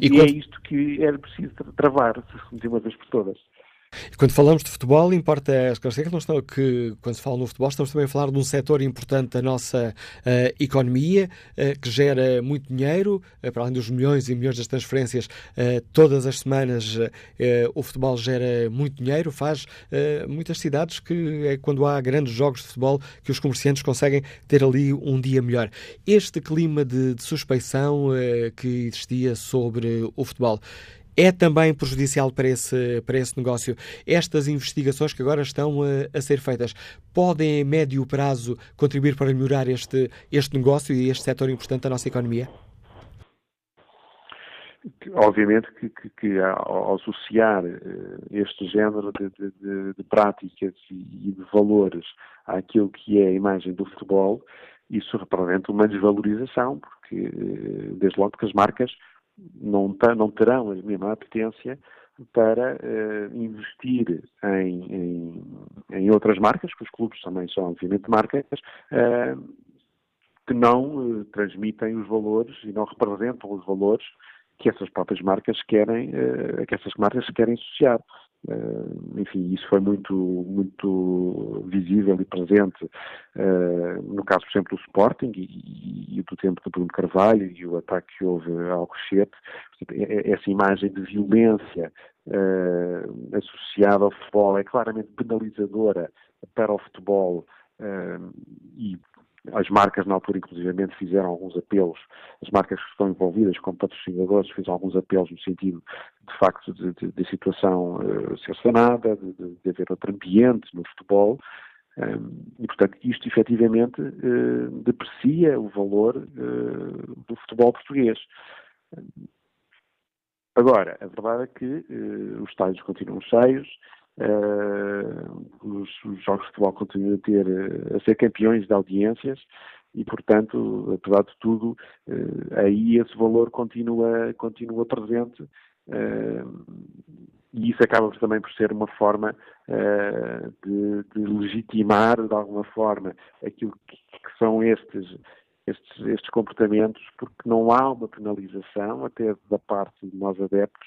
S6: E, e quando... é isto que era preciso travar de uma vez por todas.
S2: Quando falamos de futebol, importa esclarecer que, estamos, que quando se fala no futebol, estamos também a falar de um setor importante da nossa uh, economia, uh, que gera muito dinheiro, uh, para além dos milhões e milhões das transferências, todas as semanas o futebol gera muito dinheiro, faz muitas cidades que é quando há grandes jogos de futebol que os comerciantes conseguem ter ali um dia melhor. Este clima de, de suspeição que existia sobre o futebol é também prejudicial para esse, para esse negócio. Estas investigações que agora estão a, a ser feitas podem, em médio prazo, contribuir para melhorar este, este negócio e este setor importante da nossa economia?
S6: Obviamente que, que, que ao associar uh, este género de, de, de, práticas e de valores àquilo que é a imagem do futebol, isso representa uma desvalorização, porque, uh, desde logo, que as marcas não, não terão a mesma apetência para uh, investir em, em, em, outras marcas, que os clubes também são obviamente marcas, uh, que não uh, transmitem os valores e não representam os valores que essas próprias marcas querem, que essas marcas querem associar. Uh, enfim, isso foi muito, muito visível e presente uh, no caso, por exemplo, do Sporting e, e, do tempo do Bruno Carvalho e o ataque que houve ao Cochete. Essa imagem de violência uh, associada ao futebol é claramente penalizadora para o futebol e as marcas, na altura, inclusivamente, fizeram alguns apelos, as marcas que estão envolvidas como patrocinadores fizeram alguns apelos no sentido, de facto, de, de, de situação uh, ser sanada, de, de, haver outro ambiente no futebol, um, e, portanto, isto efetivamente uh, deprecia o valor uh, do futebol português. Agora, a verdade é que os estádios continuam cheios, Uh, os, os, jogos de futebol continuam a, ter, a ser campeões de audiências e, portanto, apesar de tudo, uh, aí esse valor continua, continua presente uh, e isso acaba também por ser uma forma de, de, legitimar, de alguma forma, aquilo que, que são estes, estes, estes comportamentos, porque não há uma penalização, até da parte de nós adeptos,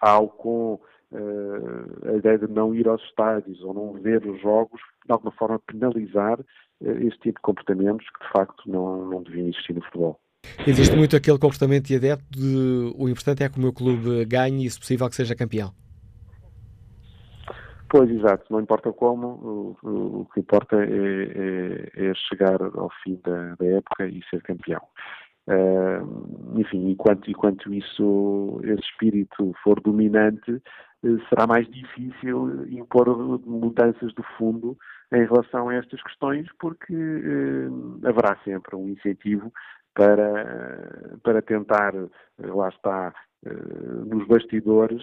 S6: ao com a ideia de não ir aos estádios ou não ver os jogos, de alguma forma penalizar uh, este tipo de comportamentos que de facto não, não deviam existir no futebol.
S2: Existe muito aquele comportamento de adepto de o importante é que o meu clube ganhe e, se possível, que seja campeão.
S6: Pois, exato. Não importa como, o, o, que importa é, é, é, chegar ao fim da, da época e ser campeão. Uh, enfim, enquanto, enquanto isso, esse espírito for dominante, eh, será mais difícil impor mudanças de fundo em relação a estas questões, porque eh, haverá sempre um incentivo para, para tentar, eh, lá está, nos bastidores,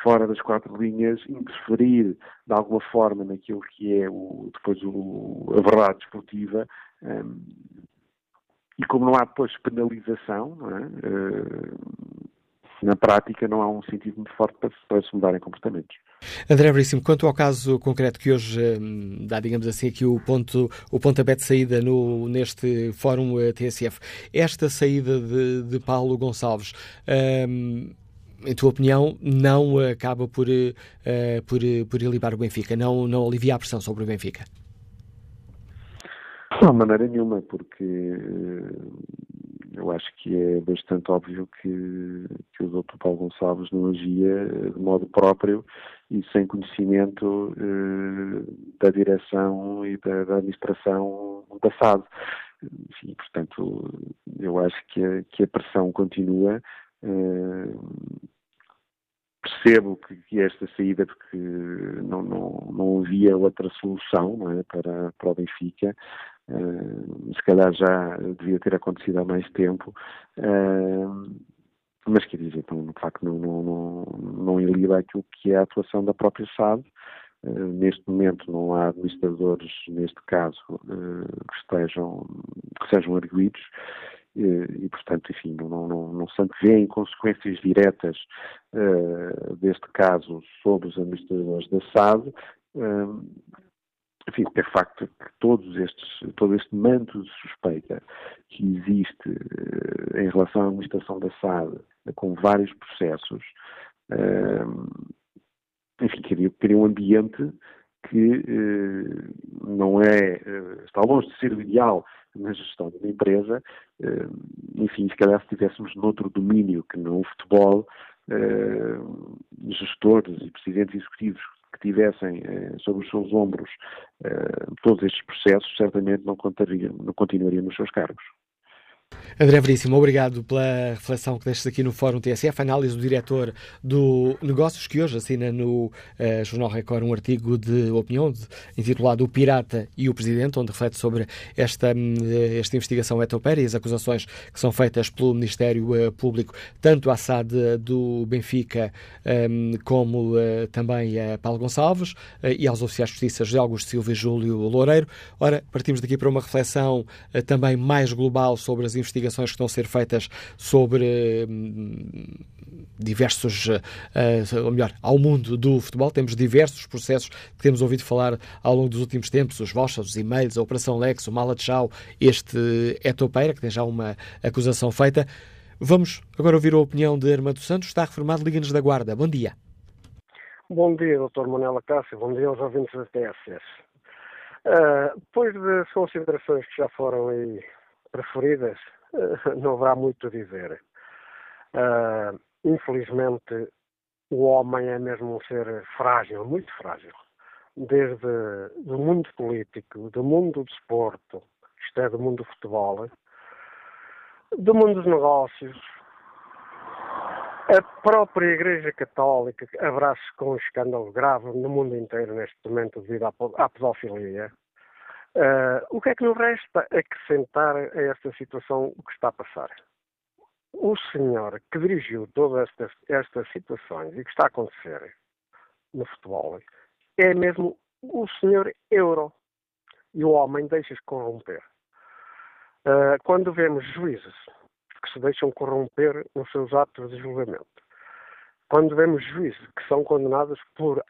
S6: fora das quatro linhas, interferir de alguma forma naquilo que é o, depois o, a verdade desportiva. e como não há depois penalização, não é? Na prática não há um sentido muito forte para, para se mudarem comportamentos.
S2: André Veríssimo, quanto ao caso concreto que hoje hum, dá, digamos assim, aqui o ponto, o pontapé de saída no, neste fórum eh, TSF, esta saída de, de Paulo Gonçalves, hum, em tua opinião, não acaba por, uh, por, por ilibar o Benfica, não, não alivia a pressão sobre o Benfica?
S6: Não, de maneira nenhuma, porque eu acho que é bastante óbvio que, que o Dr. Paulo Gonçalves não agia de modo próprio e sem conhecimento eh, da direção e da, da, administração da SAD. Enfim, portanto, eu acho que a, que a pressão continua. Eh, percebo que, que, esta saída, porque não, não, não havia outra solução não é, para, para o Benfica, uh, se calhar já devia ter acontecido há mais tempo, uh, mas quer dizer, então, de facto não, não, não, não iliba aquilo que é a atuação da própria SAD. Uh, neste momento não há administradores, neste caso, que, estejam, que sejam arguídos e, portanto, enfim, não, não, não se antevêem consequências diretas deste caso sobre os administradores da SAD. Enfim, é facto que todos estes, todo este manto de suspeita que existe uh, em relação à administração da SAD, com vários processos, enfim, cria, cria um ambiente que não é, está longe de ser o ideal na gestão de uma empresa, eh, enfim, se calhar se estivéssemos noutro domínio que não o futebol, eh, gestores e presidentes executivos que tivessem eh, sobre os seus ombros todos estes processos, certamente não, não continuariam nos seus cargos.
S2: André Veríssimo, obrigado pela reflexão que deixas aqui no Fórum TSF, análise do diretor do Negócios, que hoje assina no uh, Jornal Record um artigo de opinião de, intitulado O Pirata e o Presidente, onde reflete sobre esta, hum, esta investigação etopeira e as acusações que são feitas pelo Ministério uh, Público, tanto à SAD do Benfica um, como uh, também a Paulo Gonçalves e aos oficiais de justiça José Augusto Silva e Júlio Loureiro. Ora, partimos daqui para uma reflexão também mais global sobre as investigações que estão a ser feitas sobre hum, diversos, uh, ou melhor, ao mundo do futebol. Temos diversos processos que temos ouvido falar ao longo dos últimos tempos, os vouchers, os e-mails, a Operação Lex, o Mala Tchau, este Etopeira, que tem já uma acusação feita. Vamos agora ouvir a opinião de Armando Santos, está reformado Liga-nos da Guarda. Bom dia.
S14: Bom dia, Dr. Manela Cássio. Bom dia aos ouvintes da TSS. Uh, depois das considerações que já foram aí preferidas, não haverá muito a dizer. Uh, infelizmente, o homem é mesmo um ser frágil, muito frágil. Desde o mundo político, do mundo do desporto, isto é, do mundo do futebol, do mundo dos negócios, a própria Igreja Católica abraça com um escândalo grave no mundo inteiro neste momento devido à pedofilia. Uh, o que é que nos resta acrescentar a esta situação o que está a passar? O senhor que dirigiu todas estas, estas situações e que está a acontecer no futebol é mesmo o senhor Euro. E o homem deixa-se corromper. Uh, quando vemos juízes que se deixam corromper nos seus atos de julgamento, quando vemos juízes que são condenados por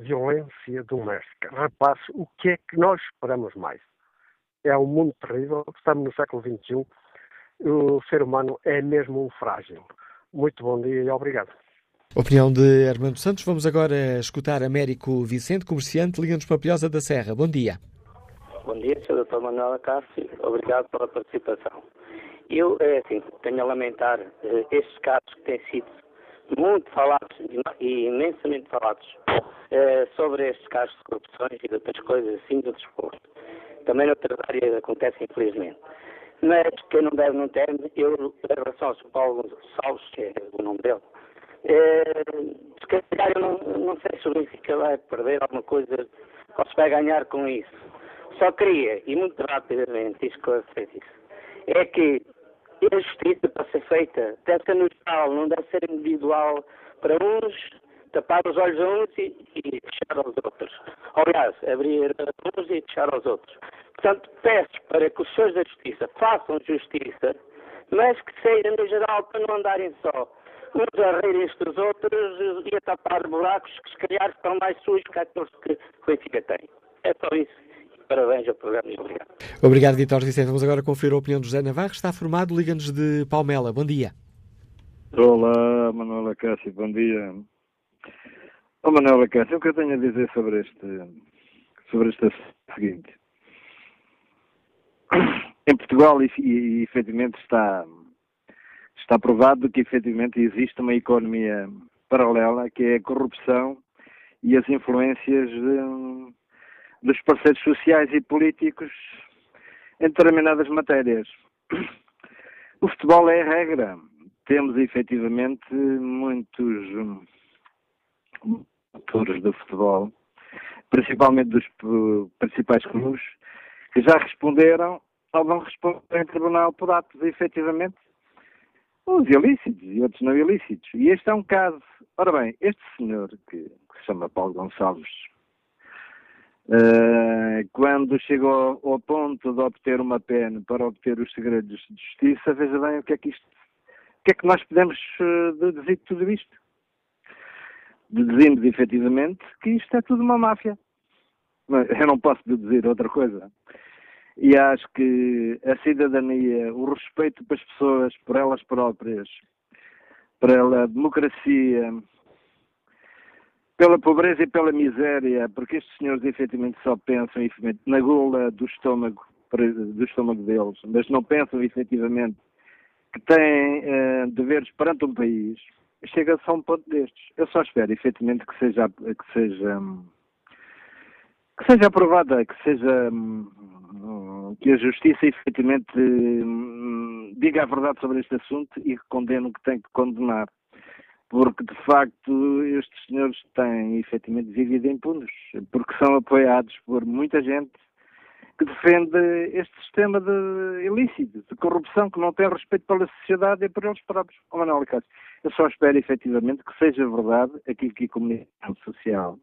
S14: violência doméstica. Repare o que é que nós esperamos mais? É um mundo terrível, estamos no século XXI, o ser humano é mesmo um frágil. Muito bom dia e obrigado.
S2: Opinião de Armando Santos. Vamos agora escutar Américo Vicente, comerciante, Liga-nos Papilhosa da Serra. Bom dia.
S15: Bom dia, Sr. Dr. Manuel Cássio. Obrigado pela participação. Eu, é assim, tenho a lamentar eh, estes casos que têm sido muito falados e imensamente falados eh, sobre estes casos de corrupções e de outras coisas assim do desporto. Também noutras áreas acontece, infelizmente. Mas quem não deve não teme, eu, em relação ao São Paulo Gonçalves, que é o nome dele, eh, se calhar eu não, não sei se o Benfica vai perder alguma coisa ou se vai ganhar com isso. Só queria, e muito rapidamente, esclarecer isso, é que a justiça para ser feita deve ser no geral, não deve ser individual para uns, tapar os olhos a uns e, e fechar aos outros. Aliás, abrir a uns e fechar aos outros. Portanto, peço para que os senhores da justiça façam justiça, mas que seja no geral para não andarem só uns a rirem-se dos outros e a tapar buracos que se calhar estão mais sujos que aqueles que o Benfica tem. É só isso. Parabéns ao programa e obrigado.
S2: Obrigado, Vitor Vicente. Vamos agora conferir a opinião do José Navarro. Está formado, liga-nos de Palmela. Bom dia.
S16: Olá, Manuela Cássio, bom dia. Oh, Manuela Cássio, o que eu tenho a dizer sobre este, sobre este seguinte. Em Portugal, e, e, efetivamente, está, está provado que efetivamente existe uma economia paralela, que é a corrupção e as influências de, dos parceiros sociais e políticos em determinadas matérias. O futebol é a regra. Temos efetivamente muitos atores do futebol, principalmente dos principais clubes, que já responderam ou vão responder em tribunal por atos efetivamente uns ilícitos e outros não ilícitos. E este é um caso. Ora bem, este senhor, que, que se chama Paulo Gonçalves, uh, quando chegou ao, ao, ponto de obter uma pena para obter os segredos de justiça, veja bem o que é que isto, o que é que nós podemos uh, deduzir de tudo isto. Deduzimos efetivamente que isto é tudo uma máfia. Eu não posso deduzir outra coisa e acho que a cidadania, o respeito pelas pessoas, por elas próprias, pela democracia, pela pobreza e pela miséria, porque estes senhores efetivamente só pensam efetivamente na gula do estômago, do estômago deles, mas não pensam efetivamente que têm uh, deveres perante um país, chega-se a um ponto destes. Eu só espero efetivamente que seja, que seja, que seja aprovada, que seja que a Justiça efetivamente hum, diga a verdade sobre este assunto e que condene o que tem que condenar. Porque, de facto, estes senhores têm efetivamente vivido impunes, porque são apoiados por muita gente que defende este sistema de ilícito, de corrupção, que não tem respeito pela sociedade e por eles próprios. Oh, Manuel Cássio, eu só espero efetivamente que seja verdade aquilo que a comunicação social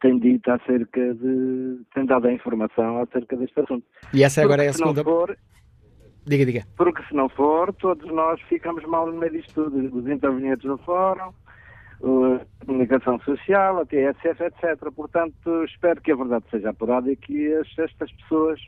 S16: tem dito acerca de. tem dado a informação acerca deste assunto.
S2: E essa agora porque é a segunda.
S16: For,
S2: diga, diga.
S16: Porque se não for, todos nós ficamos mal no meio disto tudo. Os intervenientes do fórum, a comunicação social, a TSF, etc. Portanto, espero que a verdade seja apurada e que estas pessoas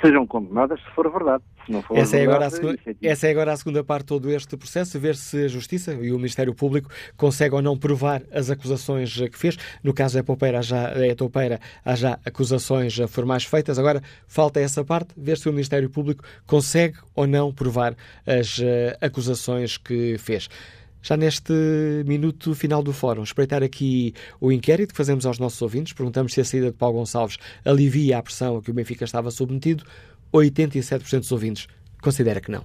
S16: sejam condenadas se for verdade. Se não for
S2: essa, é agora a segunda, essa é agora a segunda parte de todo este processo, ver se a Justiça e o Ministério Público conseguem ou não provar as acusações que fez. No caso é Poupeira, já, é Toupeira, há já acusações formais feitas. Agora falta essa parte, ver se o Ministério Público consegue ou não provar as uh, acusações que fez. Já neste minuto final do fórum, espreitar aqui o inquérito que fazemos aos nossos ouvintes. Perguntamos se a saída de Paulo Gonçalves alivia a pressão a que o Benfica estava submetido. 87% dos ouvintes considera que não.